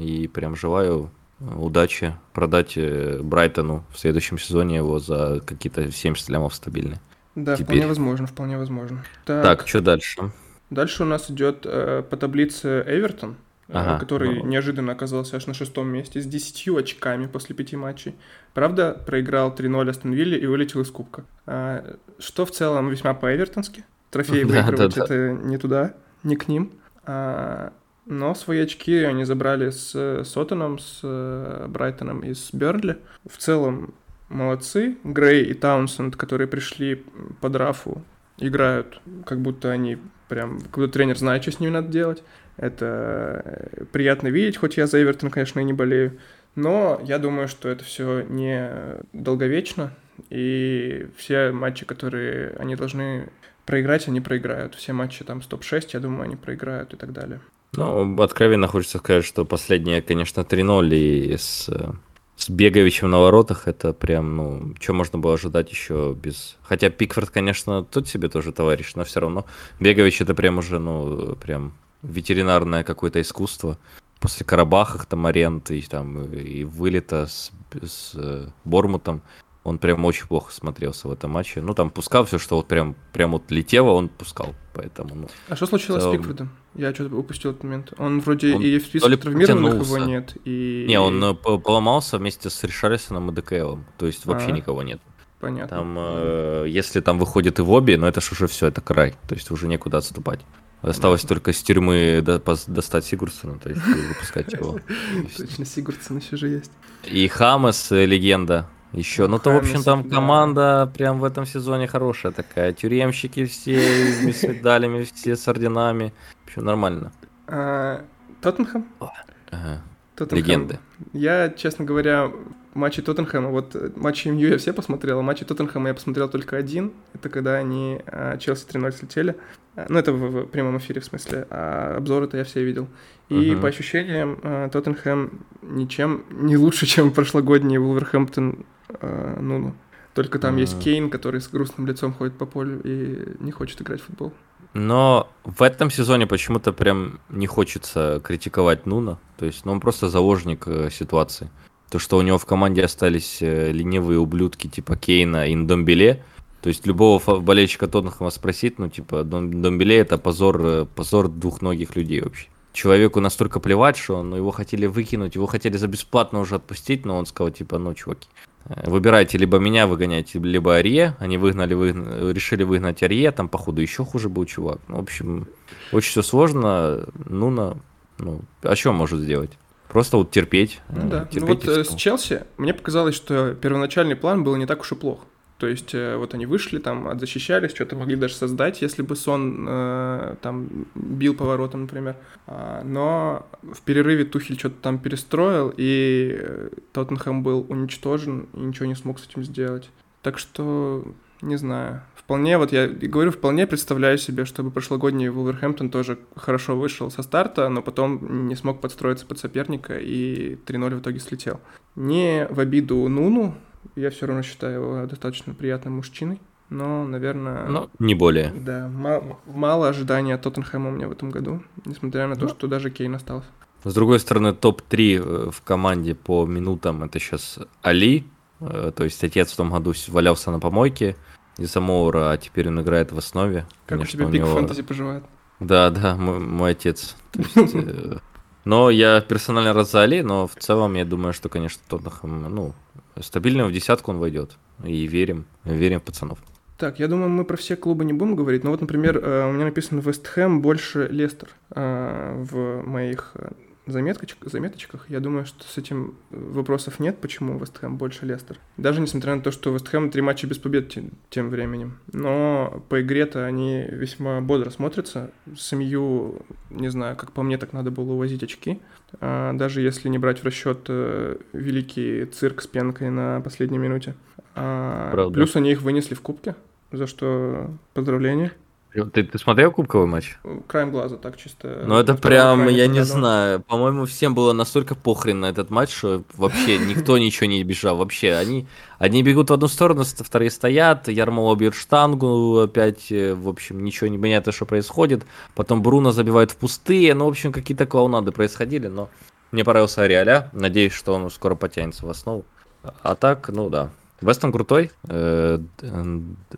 И прям желаю э, удачи продать э, Брайтону в следующем сезоне его за какие-то 70 лямов стабильные. Да, Теперь. вполне возможно, вполне возможно. Так, что дальше? Дальше у нас идет э, по таблице Эвертон, э, Ага, который ну. неожиданно оказался аж на шестом месте с 10 очками после пяти матчей. Правда, проиграл 3-0 Астон Вилле и вылетел из кубка. А, что в целом весьма по-эвертонски. Трофеи Да, выигрывать да, да. это не туда, не к ним. А, но свои очки они забрали с Сотоном, с э, Брайтоном и с Бернли. В целом молодцы. Грей и Таунсенд, которые пришли по драфу, играют, как будто они прям, как будто тренер знает, что с ними надо делать. Это э, приятно видеть, хоть я за Эвертон, конечно, и не болею. Но я думаю, что это все не долговечно, и все матчи, которые они должны проиграть, они проиграют. Все матчи там с топ-6, я думаю, они проиграют и так далее. Ну, откровенно хочется сказать, что последние, конечно, 3-0 и с, с Беговичем на воротах, это прям, ну, что можно было ожидать еще без... Хотя Пикфорд, конечно, тут себе тоже товарищ, но все равно Бегович это прям уже, ну, прям ветеринарное какое-то искусство. После Карабаха, там, аренд и, там, и вылета с, с э, Бормутом, он прям очень плохо смотрелся в этом матче. Ну, там пускал все, что вот прям, прям вот летело, он пускал. Поэтому, ну, А что случилось целом- с Пикфордом? Я что-то упустил этот момент. Он вроде Он и в списке травмированных его потянулся. нет, и... Не, он э, по- поломался вместе с Ришарлисоном и ДКЛом. То есть вообще А. никого нет. Понятно. Там, э, если там выходит и Вобби, ну это ж уже все, это край. То есть уже некуда отступать. Осталось только с тюрьмы до- достать Сигурсона, то есть выпускать его. Точно, Сигурдсон еще же есть. И Хамас, э, легенда. Еще, ну то, в общем, там да. команда прям в этом сезоне хорошая такая. Тюремщики все с медалями, все с орденами. Все нормально. А, Тоттенхэм? Ага. Тоттенхэм. Легенды. Я, честно говоря, матчи Тоттенхэма, вот э, матчи МЮ я все посмотрел, а матчи Тоттенхэма я посмотрел только один. Это когда они а, Челси 3-0 слетели. А, Ну, это в, в прямом эфире, в смысле. А обзоры-то я все видел. И Мгм. по ощущениям, а, Тоттенхэм ничем не лучше, чем прошлогодний Вулверхэмптон а, Нуну. Только там есть Мгм. Кейн, который с грустным лицом ходит по полю и не хочет играть в футбол. Но в этом сезоне почему-то прям не хочется критиковать Нуна. То есть, ну, он просто заложник э, ситуации. То, что у него в команде остались э, ленивые ублюдки типа Кейна и Ндомбеле. То есть любого болельщика Тоттенхэма спросить, ну, типа, Дом- Домбеле это позор, э, позор двухногих людей вообще. Человеку настолько плевать, что ну, его хотели выкинуть, его хотели за бесплатно уже отпустить, но он сказал, типа, ну, чуваки, э, выбирайте либо меня выгоняйте, либо Арье. Они выгнали, выгна- решили выгнать Арье, там, походу, еще хуже был чувак. Ну, в общем, очень все сложно. Нуна, ну, а что может сделать? Просто вот терпеть. Ну э, да. Ну терпеть вот и э, с Челси мне показалось, что первоначальный план был не так уж и плох. То есть э, вот они вышли, там, защищались, что-то могли даже создать, если бы Сон э, там бил поворотом, например. А, но в перерыве Тухель что-то там перестроил, и э, Тоттенхэм был уничтожен, и ничего не смог с этим сделать. Так что не знаю. Вполне, вот я говорю, вполне представляю себе, чтобы прошлогодний Вулверхэмптон тоже хорошо вышел со старта, но потом не смог подстроиться под соперника и 3-0 в итоге слетел. Не в обиду Нуну, я все равно считаю его достаточно приятным мужчиной, но, наверное... Но не более. Да, мало, мало ожидания от Тоттенхэма у меня в этом году, несмотря на то, ну, что даже Кейн остался. С другой стороны, топ-3 э, в команде по минутам это сейчас Али, э, то есть отец в том году валялся на помойке из-за Моура, а теперь он играет в основе. Как Конечно, у тебя пик него... фэнтези поживает? Да, да, мой, мой отец. Есть, э, но я персонально рад за Али, но в целом я думаю, что, конечно, Тоттенхэм, ну, стабильно в десятку он войдет. И верим, верим в пацанов. Так, я думаю, мы про все клубы не будем говорить, но вот, например, у меня написано Вест Хэм больше Лестер в моих заметочек, заметочках. Я думаю, что с этим вопросов нет, почему Вестхэм больше Лестер. Даже несмотря на то, что Вестхэм три матча без побед тем, тем временем. Но по игре-то они весьма бодро смотрятся. Семью, не знаю, как по мне, так надо было увозить очки. А, даже если не брать в расчет э, великий цирк с пенкой на последней минуте. А, плюс они их вынесли в кубке, за что поздравления. Ты, ты смотрел кубковый матч? Краем глаза, так чисто. Ну это прям, я не знаю, по-моему, всем было настолько похрен на этот матч, что вообще никто ничего не бежал. Вообще, они, одни бегут в одну сторону, вторые стоят, Ярмола бьет штангу, опять, э, в общем, ничего не понятно, что происходит. Потом Бруно забивает в пустые, ну, в общем, какие-то клоунады происходили, но мне понравился Ариаля, надеюсь, что он скоро потянется в основу. А так, ну да. Вестон крутой. Э,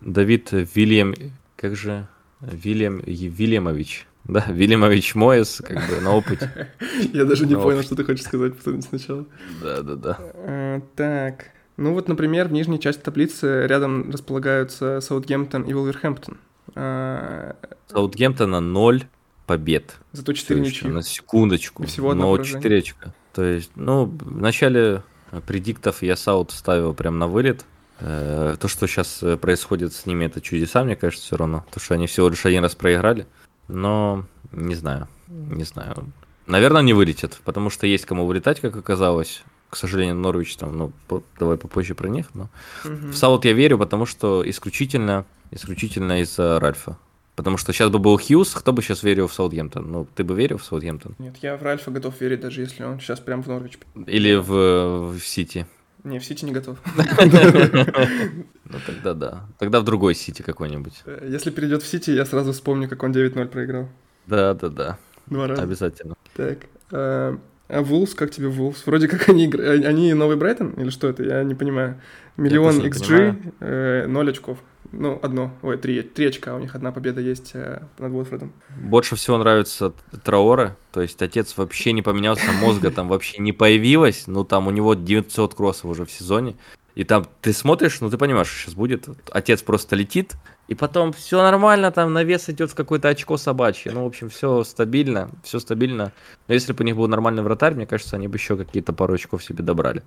Давид Вильям, как же Вильям Вильямович. Да, Вильямович Моэс, как бы на опыте. Я даже не понял, что ты хочешь сказать сначала. Да, да, да. А, так. Ну вот, например, в нижней части таблицы рядом располагаются Саутгемптон и Вулверхэмптон. А, Саутгемптона 0 побед. Зато 4 ничьи. На секундочку. Всего одно Но 4 очка. То есть, ну, в начале предиктов я Саут ставил прям на вылет. Э, то, что сейчас э, происходит с ними, это чудеса, мне кажется, все равно. То, что они всего лишь один раз проиграли. Но не знаю, не знаю. Наверное, не вылетят, потому что есть кому вылетать, как оказалось. К сожалению, Норвич там, ну, по, давай попозже про них, но угу. в Саут я верю, потому что исключительно, исключительно из-за Ральфа. Потому что сейчас бы был Хьюз, кто бы сейчас верил в Саутгемптон? Ну, ты бы верил в Саутгемптон? Нет, я в Ральфа готов верить, даже если он сейчас прям в Норвич. Или в, в Сити. Не, в Сити не готов. Ну тогда да. Тогда в другой Сити какой-нибудь. Э, если перейдет в Сити, я сразу вспомню, как он 9-0 проиграл. Да, да, да. Два раза. Обязательно. Так. Э, а Вулс, как тебе Вулс? Вроде как они играют. Они новый Брайтон или что это? Я не понимаю. Миллион XG, 0 очков. Ну, одно, ой, три, три очка, у них одна победа есть э, над Уотфордом. Больше всего нравится Траора, то есть отец вообще не поменялся, мозга там вообще не появилось, ну там у него 900 кроссов уже в сезоне, и там ты смотришь, ну ты понимаешь, что сейчас будет, отец просто летит, и потом все нормально, там навес идет в какое-то очко собачье, ну в общем все стабильно, все стабильно, но если бы у них был нормальный вратарь, мне кажется, они бы еще какие-то пару очков себе добрали,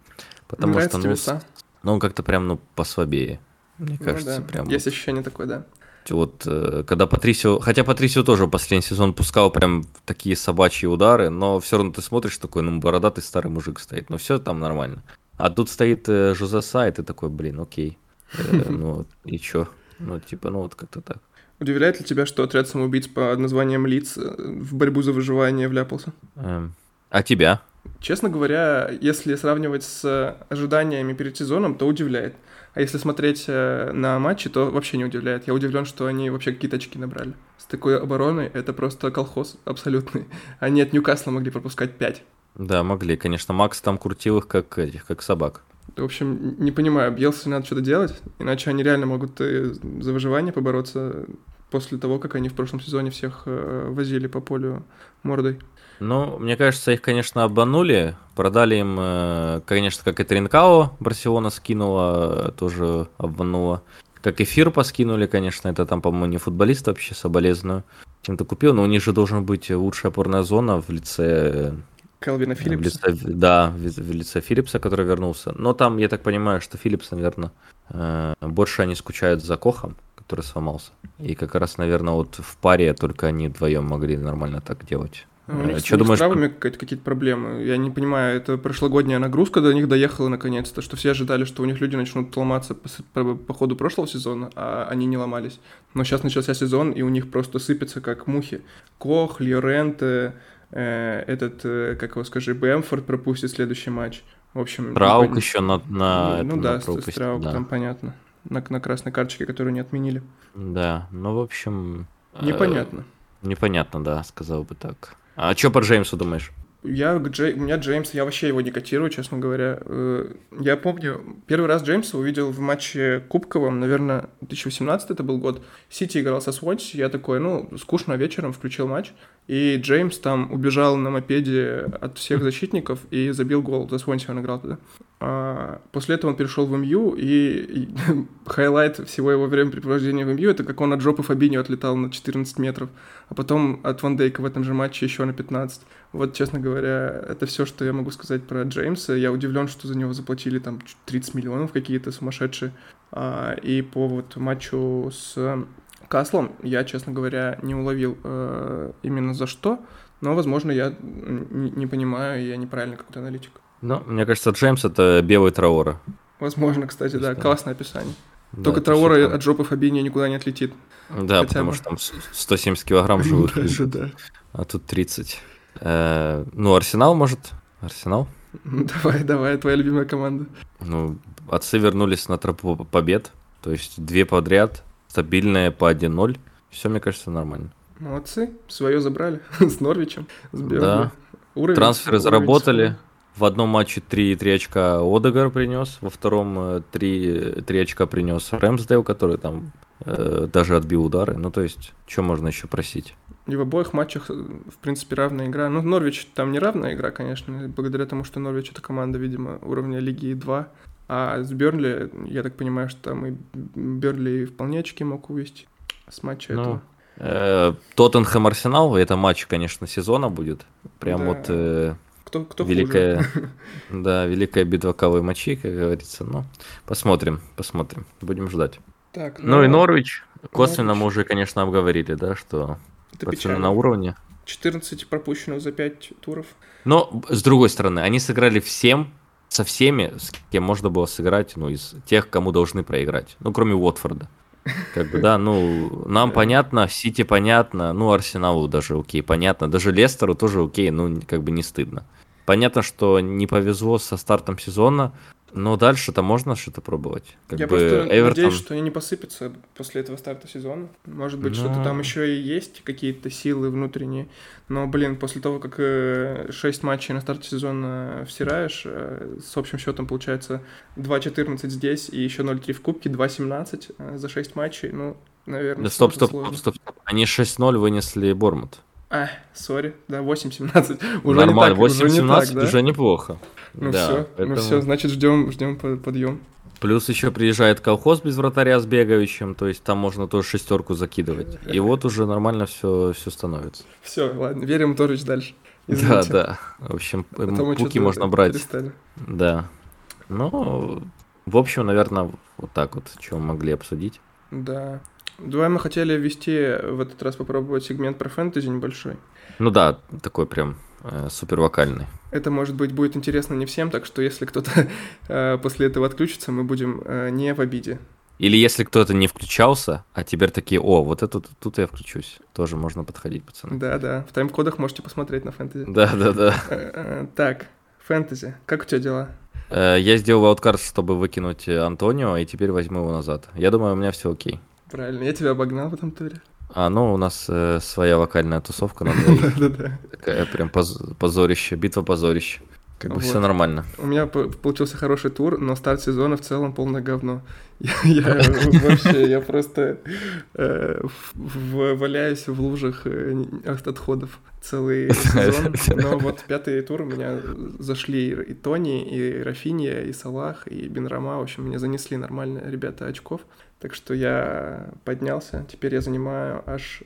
потому Нравится что, ну, ну он как-то прям, ну, послабее. Мне ну, кажется, да. прям. Есть ощущение такое, да. Вот э, когда Патрисио, хотя Патрисио тоже последний сезон пускал прям такие собачьи удары, но все равно ты смотришь такой, ну бородатый старый мужик стоит, но все там нормально. А тут стоит э, Жозеса, и ты такой, блин, окей, э, ну и чё, ну типа, ну вот как-то так. Удивляет ли тебя, что отряд самоубийц под названием Лиц в борьбу за выживание вляпался? Эм, а тебя? Честно говоря, если сравнивать с ожиданиями перед сезоном, то удивляет. А если смотреть э, на матчи, то вообще не удивляет. Я удивлен, что они вообще какие-то очки набрали. С такой обороной это просто колхоз абсолютный. Они от Ньюкасла могли пропускать 5. Да, могли. Конечно, Макс там крутил их как этих, как собак. В общем, не понимаю, Бьелсе надо что-то делать, иначе они реально могут за выживание побороться после того, как они в прошлом сезоне всех э, возили по полю мордой. Ну, мне кажется, их, конечно, обманули. Продали им, э, конечно, как и Тринкао, Барселона скинула, тоже обманула. Как и Фирпа скинули, конечно, это там, по-моему, не футболист вообще, соболезную. Чем-то купил, но у них же должен быть лучшая опорная зона в лице... Келвина Филлипса. В лице, да, в, в лице Филлипса, который вернулся. Но там, я так понимаю, что Филлипс, наверное, э, больше они скучают за Кохом, который сломался. И как раз, наверное, вот в паре только они вдвоем могли нормально так делать У них, что думаешь? с травами какие-то проблемы. Я не понимаю, это прошлогодняя нагрузка до них доехала наконец-то, что все ожидали, что у них люди начнут ломаться по, по, по ходу прошлого сезона, а они не ломались. Но сейчас начался сезон, и у них просто сыпется как мухи. Кох, Льоренте, э, этот, э, как его скажи, Бэмфорд пропустит следующий матч. В общем... Траук еще на... на ну, ну да, Траук да. там понятно. На, на красной карточке, которую не отменили. Да, ну, в общем... Непонятно. Э, непонятно, да, сказал бы так. А что по Джеймсу думаешь? Я, Джей, у меня Джеймс, я вообще его не котирую, честно говоря. Э, я помню, первый раз Джеймса увидел в матче Кубковом, наверное, 2018 это был год. Сити играл со Свонси, я такой, ну, скучно вечером, включил матч. И Джеймс там убежал на мопеде от всех защитников и забил гол. За Свонси он играл тогда. А после этого он перешел в МЮ, и, и highlight всего его времяпрепровождения в МЮ это как он от жопы Фабиньо отлетал на 14 метров, а потом от Ван Дейка в этом же матче еще на 15. Вот, честно говоря, это все, что я могу сказать про Джеймса. Я удивлен, что за него заплатили там 30 миллионов какие-то сумасшедшие. А, и по вот матчу с Каслом я, честно говоря, не уловил э, именно за что, но, возможно, я не, понимаю, я неправильно какой-то аналитик. Ну, мне кажется, Джеймс это белый Траора. Возможно, кстати, да, классное описание. Да, Только Траора типа от жопы Фабини никуда не отлетит. Да, Хотя потому бы. что там 170 килограмм да. А тут 30. Э, ну, Арсенал может? Арсенал? Давай, давай, твоя любимая команда. Ну, отцы вернулись на тропу побед. То есть две подряд, стабильные по 1-0. Все, мне кажется, нормально. Молодцы, свое забрали с Норвичем, с Да. Уровень, Трансферы уровень заработали. Свой. В одном матче 3, 3 очка Одегар принес, во втором 3, 3 очка принес Рэмсдейл, который там э, даже отбил удары. Ну, то есть, что можно еще просить? И в обоих матчах, в принципе, равная игра. Ну, Норвич там не равная игра, конечно, благодаря тому, что Норвич это команда, видимо, уровня Лиги 2. А с Бернли, я так понимаю, что там и Бернли вполне очки мог увести с матча ну, этого. Э, Тоттенхэм Арсенал, это матч, конечно, сезона будет. Прям да. вот э, кто, кто великая, хуже. Да, великая битва кавы и мочи, как говорится. Ну, посмотрим, посмотрим. Будем ждать. Так, ну, ну и Норвич. Косвенно Норвич. мы уже, конечно, обговорили, да, что это пацаны на уровне. 14 пропущенных за 5 туров. Но, с другой стороны, они сыграли всем, со всеми, с кем можно было сыграть, ну, из тех, кому должны проиграть. Ну, кроме Уотфорда. Как бы, да, ну, нам понятно, Сити понятно, ну, Арсеналу даже окей, понятно, даже Лестеру тоже окей, ну, как бы не стыдно. Понятно, что не повезло со стартом сезона, но дальше-то можно что-то пробовать. Как Я бы просто Эвертон... надеюсь, что они не посыпятся после этого старта сезона. Может быть, но... что-то там еще и есть, какие-то силы внутренние. Но, блин, после того, как э, 6 матчей на старте сезона всираешь, э, с общим счетом получается 2-14 здесь и еще 0-3 в Кубке, 2-17 э, за 6 матчей. Ну, наверное, да, стоп, стоп, стоп, стоп. Они 6-0 вынесли Бормут. А, сори, да, 8-17. Уже Нормально, 8-17 уже, уже неплохо. Ну да, все, поэтому... ну все, значит ждем, ждем подъем. Плюс еще приезжает колхоз без вратаря с бегающим, то есть там можно тоже шестерку закидывать. И вот уже нормально все, все становится. Все, ладно, верим Торич дальше. Извините. Да, да. В общем, Потом пуки можно брать. Перестали. Да. Ну, в общем, наверное, вот так вот, что могли обсудить. Да. Давай мы хотели ввести в этот раз попробовать сегмент про фэнтези небольшой. Ну да, такой прям э, супер вокальный. Это, может быть, будет интересно не всем, так что если кто-то э, после этого отключится, мы будем э, не в обиде. Или если кто-то не включался, а теперь такие, о, вот это тут я включусь. Тоже можно подходить, пацаны. Да-да, в тайм-кодах можете посмотреть на фэнтези. Да-да-да. Э, э, так, фэнтези, как у тебя дела? Э, я сделал ауткарт, чтобы выкинуть Антонио, и теперь возьму его назад. Я думаю, у меня все окей. Правильно, я тебя обогнал в этом туре. А, ну, у нас э, своя вокальная тусовка Да-да-да. Такая прям позорище, битва позорище. Как бы все нормально. У меня получился хороший тур, но старт сезона в целом полное говно. Я, вообще, я просто э, валяюсь в лужах э, отходов целый сезон. Но вот пятый тур у меня зашли и Тони, и Рафинья, и Салах, и Бенрама. В общем, меня занесли нормально ребята очков. Так что я поднялся. Теперь я занимаю аж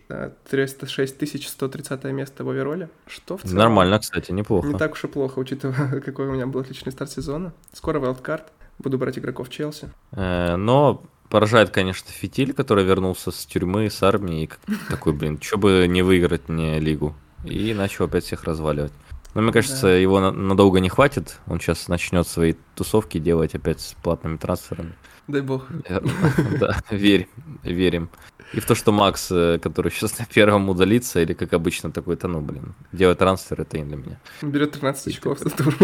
306 э, 130 место в овероле. Что в целом... Нормально, кстати, неплохо. Не так уж и плохо, учитывая, какой у меня был отличный старт сезона. Скоро вайлдкарт. Буду брать игроков Челси. Э, но поражает, конечно, Фитиль, который вернулся с тюрьмы, с армии. И такой, блин, что бы не выиграть мне лигу. и начал опять всех разваливать. Но мне кажется, да. его надолго не хватит. Он сейчас начнет свои тусовки делать опять с платными трансферами. Дай бог. Да, верь, верим. И в то, что Макс, э, который сейчас на первом удалится, или как обычно такой-то, ну, блин, делает трансфер, это не для меня. Берет 13 очков за тур.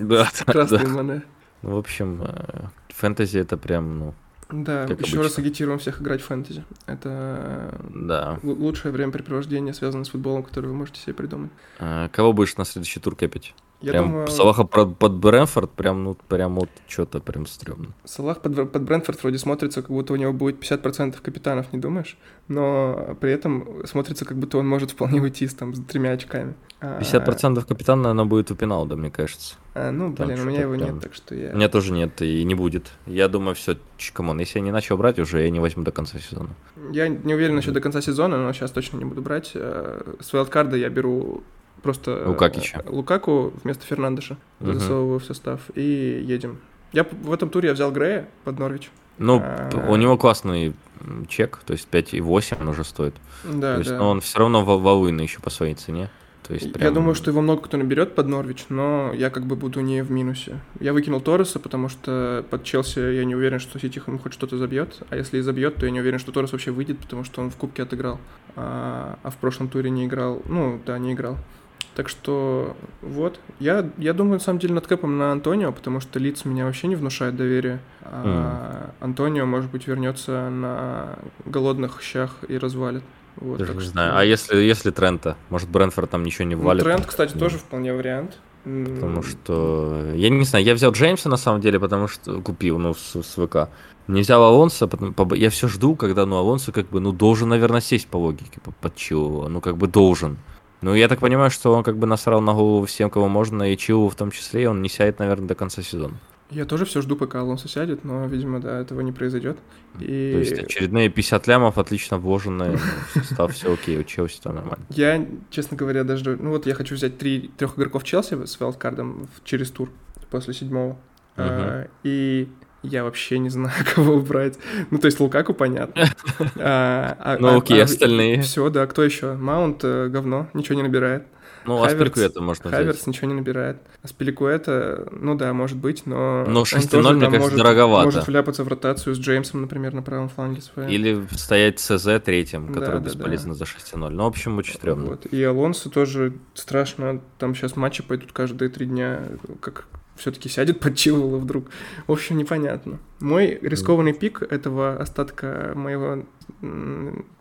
Да, Красный. Ну, в общем, э, фэнтези это прям, ну, да, как еще обычно. раз агитируем всех играть в фэнтези. Это да. лучшее времяпрепровождение, связанное с футболом, которое вы можете себе придумать. А, кого будешь на следующий тур кепить? Я прям думаю... Салаха под, под Брентфорд прям, ну, прям вот что-то прям стрёмно. Салах под, под Брентфорд вроде смотрится, как будто у него будет 50% капитанов, не думаешь? Но при этом смотрится, как будто он может вполне уйти с, там, с тремя очками. 50% а, капитана, наверное, будет у Пеналдо, мне кажется. А, ну, блин, там у меня его прям... нет, так что я... У меня тоже нет и не будет. Я думаю, все, come on, если я не начал брать уже, я не возьму до конца сезона. Я не уверен насчет до конца сезона, но сейчас точно не буду брать. Э, с вайлдкарда я беру Просто Лукакича. Лукаку вместо Фернандеша угу. засовываю в состав и едем. Я в этом туре я взял Грея под Норвич. Ну, а... у него классный чек, то есть 5,8 он уже стоит. Да, то есть, да. Но он все равно волыны еще по своей цене. То есть прям... Я думаю, что его много кто наберет под Норвич, но я как бы буду не в минусе. Я выкинул Торреса, потому что под Челси я не уверен, что Сити ему хоть что-то забьет. А если и забьет, то я не уверен, что Торрес вообще выйдет, потому что он в Кубке отыграл. А, а в прошлом туре не играл. Ну, да, не играл. Так что вот, я, я думаю, на самом деле, над кэпом на Антонио, потому что лиц меня вообще не внушает доверия. А mm. Антонио, может быть, вернется на голодных щах и развалит. Вот, Даже не что... знаю. А если, если Трента? Может, Брэнфорд там ничего не ну, валит? Ну, Трент, кстати, тоже вполне вариант. Потому что, я не знаю, я взял Джеймса на самом деле, потому что купил, ну, с, с ВК. Не взял Алонса, потому, я все жду, когда, ну, Алонсо как бы, ну, должен, наверное, сесть по логике, под Чилова, ну, как бы должен. Ну, я так понимаю, что он как бы насрал на голову всем, кого можно, и Чилу в том числе, и он не сядет, наверное, до конца сезона. Я тоже все жду, пока Алонсо сядет, но, видимо, да, этого не произойдет. И... То есть очередные 50 лямов отлично вложенные состав, все окей, у Челси там нормально. Я, честно говоря, даже... Ну вот я хочу взять три, трех игроков Челси с вайлдкардом через тур после седьмого. Uh-huh. и я вообще не знаю, кого брать. Ну, то есть Лукаку понятно. А, а, ну, окей, а, остальные. Все, да, кто еще? Маунт э, говно, ничего не набирает. Ну, Аспиликуэта можно взять. Хаверс ничего не набирает. Аспиликуэта, ну да, может быть, но... Но 6-0, мне кажется, дороговато. Может вляпаться в ротацию с Джеймсом, например, на правом фланге своем. Или стоять СЗ третьим, который да, бесполезно да, да. за 6-0. Ну, в общем, очень стрёмно. Вот. И Алонсо тоже страшно. Там сейчас матчи пойдут каждые три дня. Как все-таки сядет под Чилвелла вдруг. В общем, непонятно. Мой рискованный пик этого остатка моего,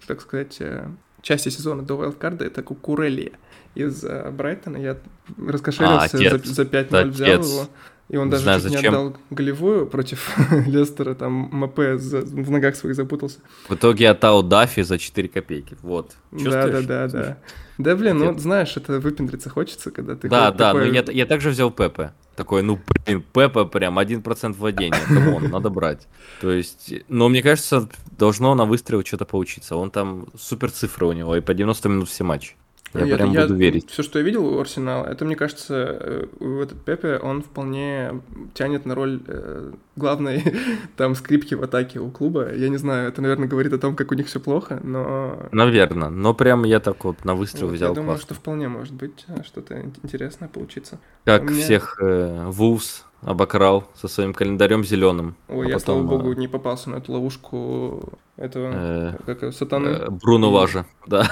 так сказать, э, части сезона до Wildcard это Кукурелия из uh, Брайтона. Я раскошелился а, за, за 5-0 да, взял его. И он даже Знаю, чуть зачем. не отдал голевую против Лестера, там МП за, в ногах своих запутался. В итоге отдал Дафи за 4 копейки, вот. Да, да, да, да. Да, блин, ну, знаешь, это выпендриться хочется, когда ты... Да, да, такой... ну я, я также взял Пепе. Такой, ну, блин, Пепе прям 1% владения, come on, надо брать. То есть, но мне кажется, должно на выстрел что-то получиться. Он там супер цифры у него, и по 90 минут все матчи. Я, я прям я, буду верить. Все, что я видел у Арсенала, это, мне кажется, э, этот Пепе, он вполне тянет на роль э, главной там скрипки в атаке у клуба. Я не знаю, это, наверное, говорит о том, как у них все плохо, но... Наверное, но прям я так вот на выстрел вот, взял Я думаю, классно. что вполне может быть э, что-то интересное получиться. Как меня... всех э, Вулс обокрал со своим календарем зеленым. Ой, а я, потом, слава богу, не попался на эту ловушку этого, э, как сатаны. Э, Бруно Важа, да.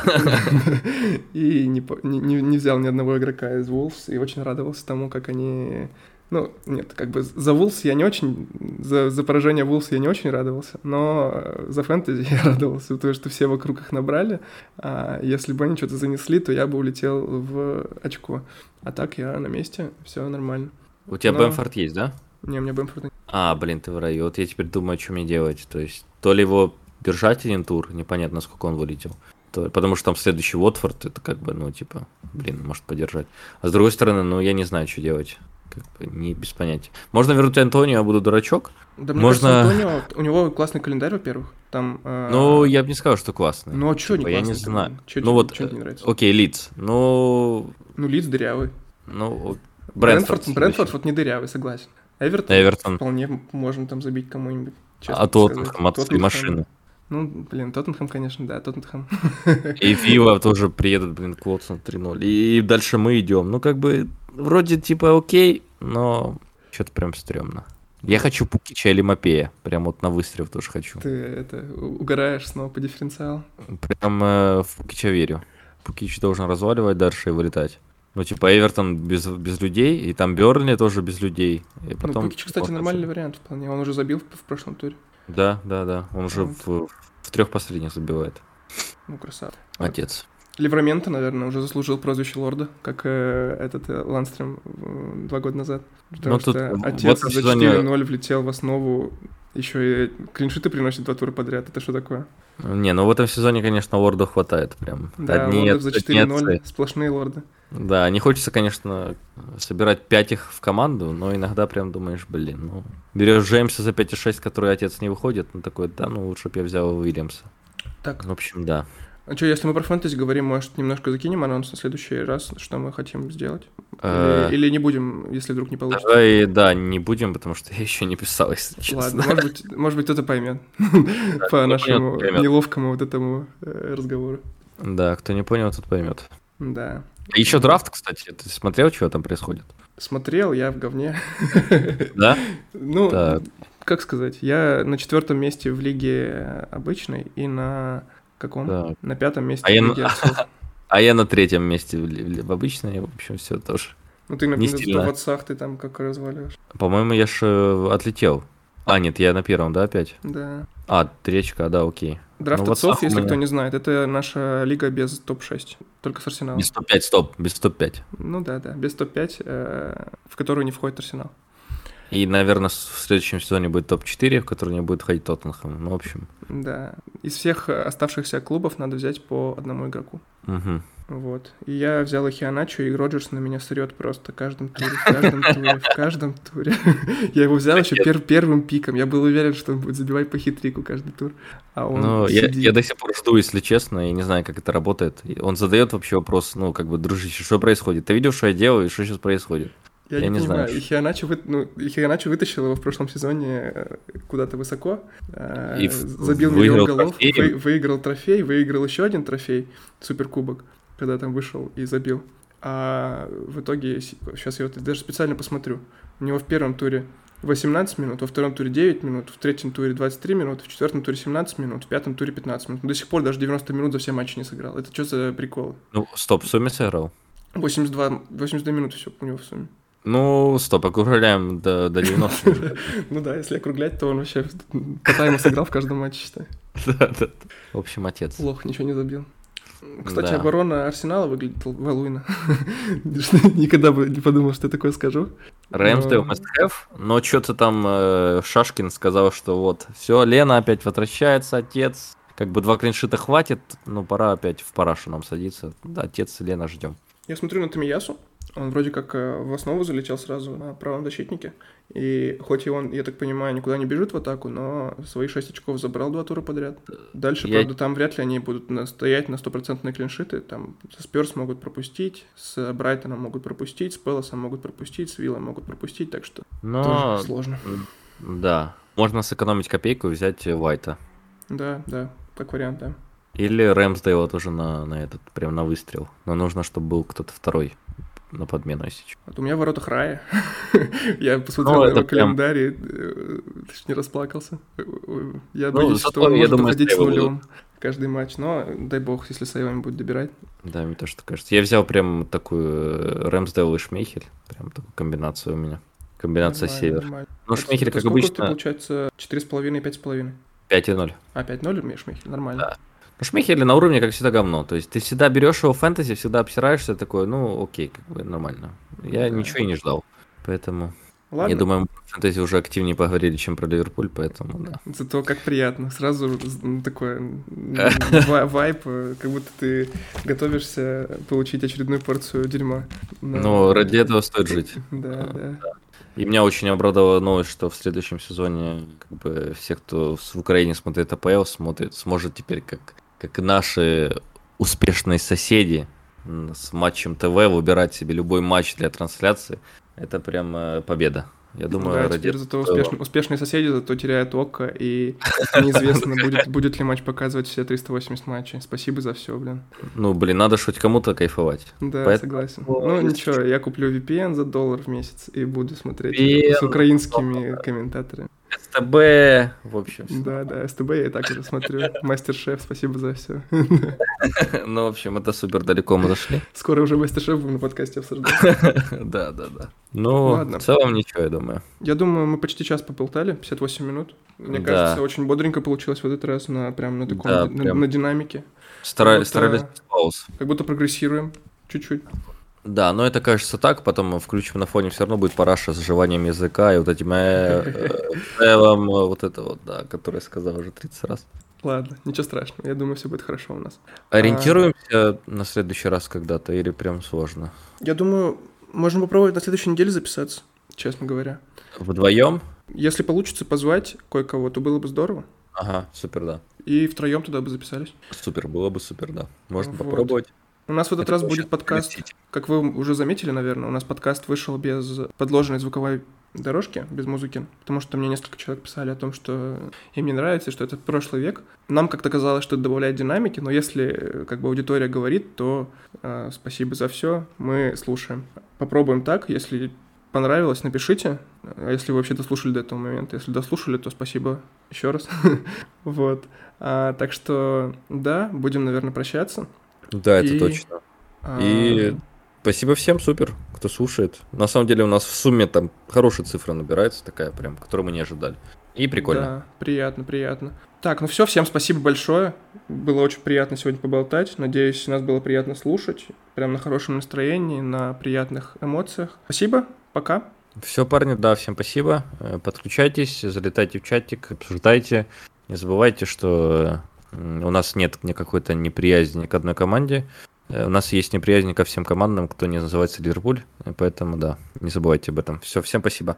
И не, не, не взял ни одного игрока из Wolves, и очень радовался тому, как они... Ну, нет, как бы за Wolves я не очень... За, за поражение Wolves я не очень радовался, но за фэнтези я радовался, потому что все вокруг их набрали, а если бы они что-то занесли, то я бы улетел в очко. А так я на месте, все нормально. У тебя Но... Бэмфорд есть, да? Не, у меня Бэмфорд нет. А, блин, ты в раю. Вот я теперь думаю, что мне делать. То есть, то ли его держать один тур, непонятно, сколько он вылетел. То, потому что там следующий Уотфорд, это как бы, ну, типа, блин, может подержать. А с другой стороны, ну, я не знаю, что делать. Как бы не без понятия. Можно вернуть Антонио, а буду дурачок. Да, мне Можно... кажется, Антонио, у него классный календарь, во-первых. Там, э... Ну, я бы не сказал, что классный. Ну, а что типа, не классный? Я не знаю. Чё, ну, вот, не нравится? окей, Лиц. Ну... Ну, Лиц дырявый. Ну, Брэнфорд, Брэнфорд, Брэнфорд вот не дырявый, согласен. Эвертон, Эвертон. вполне можно там забить кому-нибудь. А тот, отцу машины. Ну, блин, Тоттенхэм, конечно, да, Тоттенхэм. И Вива тоже приедут, блин, к Уотсону 3-0. И дальше мы идем. Ну, как бы, вроде типа окей, но что-то прям стрёмно. Я хочу Пукича или Мапея. Прям вот на выстрел тоже хочу. Ты это угораешь снова по дифференциалу? Прям э, в Пукича верю. Пукич должен разваливать дальше и вылетать. Ну, типа, Эвертон без, без людей, и там Бернли тоже без людей. И Ну, потом... Пукич, кстати, нормальный вариант вполне. Он уже забил в, в прошлом туре. Да, да, да. Он уже Вот. в, в трех последних забивает. Ну, красава. Отец. Ливраменто, наверное, уже заслужил прозвище лорда, как э, этот э, Ланстрем э, два года назад. Потому Ну, тут что в отец этом за сезоне- 4-0 влетел в основу, еще и клиншиты приносит два тура подряд. Это что такое? Не, ну в этом сезоне, конечно, лорда хватает прям. Да, Одни лордов за одни 4-0, отцы. сплошные лорды. Да, не хочется, конечно, собирать пять их в команду, но иногда прям думаешь, блин, ну... Берешь Джеймса за 5,6, который отец не выходит, ну такой, да, ну лучше бы я взял Уильямса. Так, В общем, да. а что, если мы про фэнтези говорим, может, немножко закинем анонс на следующий раз, что мы хотим сделать? Э, Или, или не будем, если вдруг не получится? Давай, да, не будем, потому что я еще не писал, если честно. Ладно, может быть, может быть, кто-то поймет по нашему неловкому вот этому э, разговору. Да, кто не понял, тот поймет. Да. Еще драфт, кстати, ты смотрел, что там происходит? Смотрел, я в говне. Да? Ну, как сказать, я на четвертом месте в лиге обычной и на каком? На пятом месте А в я на- лиге. А я на третьем месте в, обычной, в общем, все тоже. Ну, ты на, Не в отцах ты там как разваливаешь. По-моему, я ж э, отлетел. А, нет, я на первом, да, опять? Да. А, тречка, да, окей. Драфт Ну, отцов, если кто не знает, это наша лига без топ-6, только с Арсеналом. Без топ-5, стоп, без топ-5. Ну да, да, без топ-5, э, в которую не входит Арсенал. И, наверное, в следующем сезоне будет топ-4, в который не будет ходить Тоттенхэм. Ну, в общем. Да. Из всех оставшихся клубов надо взять по одному игроку. мгм. Вот. И я взял Ихианачо, и Роджерс на меня срет просто каждом туре, в каждом туре, в каждом туре. Я его взял еще пер- первым пиком. Я был уверен, что он будет забивать по хитрику каждый тур. А он Ну, я, я до сих пор жду, если честно, я не знаю, как это работает. Он задает вообще вопрос, ну, как бы, дружище, что происходит? Ты видел, что я делаю, и что сейчас происходит? Я, я не, не понимаю, знаю. Ихианачо, вы- ну, вытащил его в прошлом сезоне э, куда-то высоко, э, И в- забил миллион голов, трофей. вы- выиграл трофей, выиграл еще один трофей, суперкубок, когда там вышел и забил. А в итоге, сейчас я вот даже специально посмотрю, у него в первом туре 18 минут, во втором туре 9 минут, в третьем туре 23 минуты, в четвертом туре 17 минут, в пятом туре 15 минут. Он до сих пор даже 90 минут за все матчи не сыграл. Это что за прикол? Ну, стоп, в сумме сыграл. 82, 82 минуты все у него в сумме. Ну, стоп, округляем до, до 90. Ну да, если округлять, то он вообще по тайму сыграл в каждом матче, считай. Да, да. В общем, отец. Лох, ничего не забил. Кстати, Да. оборона Арсенала выглядит валуйно. Никогда бы не подумал, что я такое скажу. Рэмсдейл Но- must have, но что-то там э, Шашкин сказал, что вот, все, Лена опять возвращается, отец. Как бы два клиншита хватит, ну пора опять в парашу нам садиться. Да, отец и Лена ждем. Я смотрю на Томиясу. Он вроде как э, в основу залетел сразу на правом защитнике. И хоть и он, я так понимаю, никуда не бежит в атаку, но свои 6 очков забрал два тура подряд. Дальше, Я- правда, там вряд ли они будут на- стоять на стопроцентные клиншиты. Там со Спёрс могут пропустить, с Брайтоном могут пропустить, с Пелосом могут пропустить, с Виллом могут пропустить, так что Но, тоже сложно. да, можно сэкономить копейку и взять Вайта. Да, да, как вариант, да. Или Рэмсдейла тоже на, на этот, прям на выстрел. Но нужно, чтобы был кто-то второй на подмену, чё. Вот у меня в воротах рая. Я посмотрел Ну, на его прям- календарь и э, не расплакался. Э, э, Я Ну, боюсь, что он я может думаю, уходить с нулем каждый матч. Но дай бог, если сейвами будет добирать. Да, мне тоже так кажется. Я взял прям такую Рэмсдейл и Шмейхель. Прям такую комбинацию у меня. Комбинация Нормально, север. нормально. Ну, Это- Шмейхель, как сколько у обычно, получается 4,5 и 5,5? 5,0. А, 5-0 умеешь, Шмейхель? Нормально. Да. Ну, на уровне, как всегда, говно. То есть ты всегда берешь его в фэнтези, всегда обсираешься, такой, ну, окей, как бы нормально. Я Да. ничего и не ждал. Поэтому, Ладно. я думаю, мы в фэнтези уже активнее поговорили, чем про Ливерпуль, поэтому, да. Зато как приятно. Сразу м, такой вайп, э, как будто ты готовишься получить очередную порцию дерьма. Но ради этого стоит жить. Да, да. И меня очень обрадовала новость, что в следующем сезоне как бы все, кто в Украине смотрит АПЛ, смотрит, сможет теперь как, как и наши успешные соседи с матчем ТВ выбирать себе любой матч для трансляции. Это прям э, победа. Я думаю, да, теперь зато успешные, успешные соседи зато теряют око, и неизвестно, будет, будет ли матч показывать все 380 матчей. Спасибо за все, блин. Ну, блин, надо хоть кому-то кайфовать. Да, Поэтому... согласен. Ну, ничего, я куплю VPN за доллар в месяц и буду смотреть VPN. с украинскими комментаторами. СТБ, в общем. Да, да, СТБ я и так уже смотрю. Мастер-шеф, спасибо за все. Ну, в общем, это супер далеко мы зашли. Скоро уже мастер-шеф будем на подкасте обсуждать. Да, да, да. Ну, в целом ничего, я думаю. Я думаю, мы почти час поболтали, 58 минут. Мне кажется, очень бодренько получилось в этот раз на прям на таком, на динамике. Старались пауз. Как будто прогрессируем чуть-чуть. Да, но это кажется так, потом включим на фоне, все равно будет параша с жеванием языка и вот этим э, э, вот это вот, да, которое сказал уже 30 раз. Ладно, ничего страшного, я думаю, все будет хорошо у нас. Ориентируемся на следующий раз когда-то или прям сложно? Я думаю, можем попробовать на следующей неделе записаться, честно говоря. Вдвоем? Если получится позвать кое-кого, то было бы здорово. Ага, супер, да. И втроем туда бы записались. Супер, было бы супер, да. Можно вот. попробовать. У нас в этот Это раз будет подкаст, простить. как вы уже заметили, наверное, у нас подкаст вышел без подложенной звуковой дорожки, без музыки, потому что мне несколько человек писали о том, что им не нравится, что это прошлый век. Нам как-то казалось, что это добавляет динамики, но если как бы аудитория говорит, то э, спасибо за все, мы слушаем. Попробуем так, если понравилось, напишите. А если вы вообще дослушали до этого момента. Если дослушали, то спасибо еще раз. вот. А, так что, да, будем, наверное, прощаться. Да, это и... точно. А... И спасибо всем, супер, кто слушает. На самом деле у нас в сумме там хорошая цифра набирается, такая прям, которую мы не ожидали. И прикольно. Да, приятно, приятно. Так, ну все, всем спасибо большое. Было очень приятно сегодня поболтать. Надеюсь, нас было приятно слушать. Прям на хорошем настроении, на приятных эмоциях. Спасибо, пока. Все, парни, да, всем спасибо. Э, подключайтесь, залетайте в чатик, обсуждайте. Не забывайте, что у нас нет никакой-то неприязни к одной команде. Э, у нас есть неприязнь ко всем командам, кто не называется Ливерпуль. Поэтому, да, не забывайте об этом. Все, всем спасибо.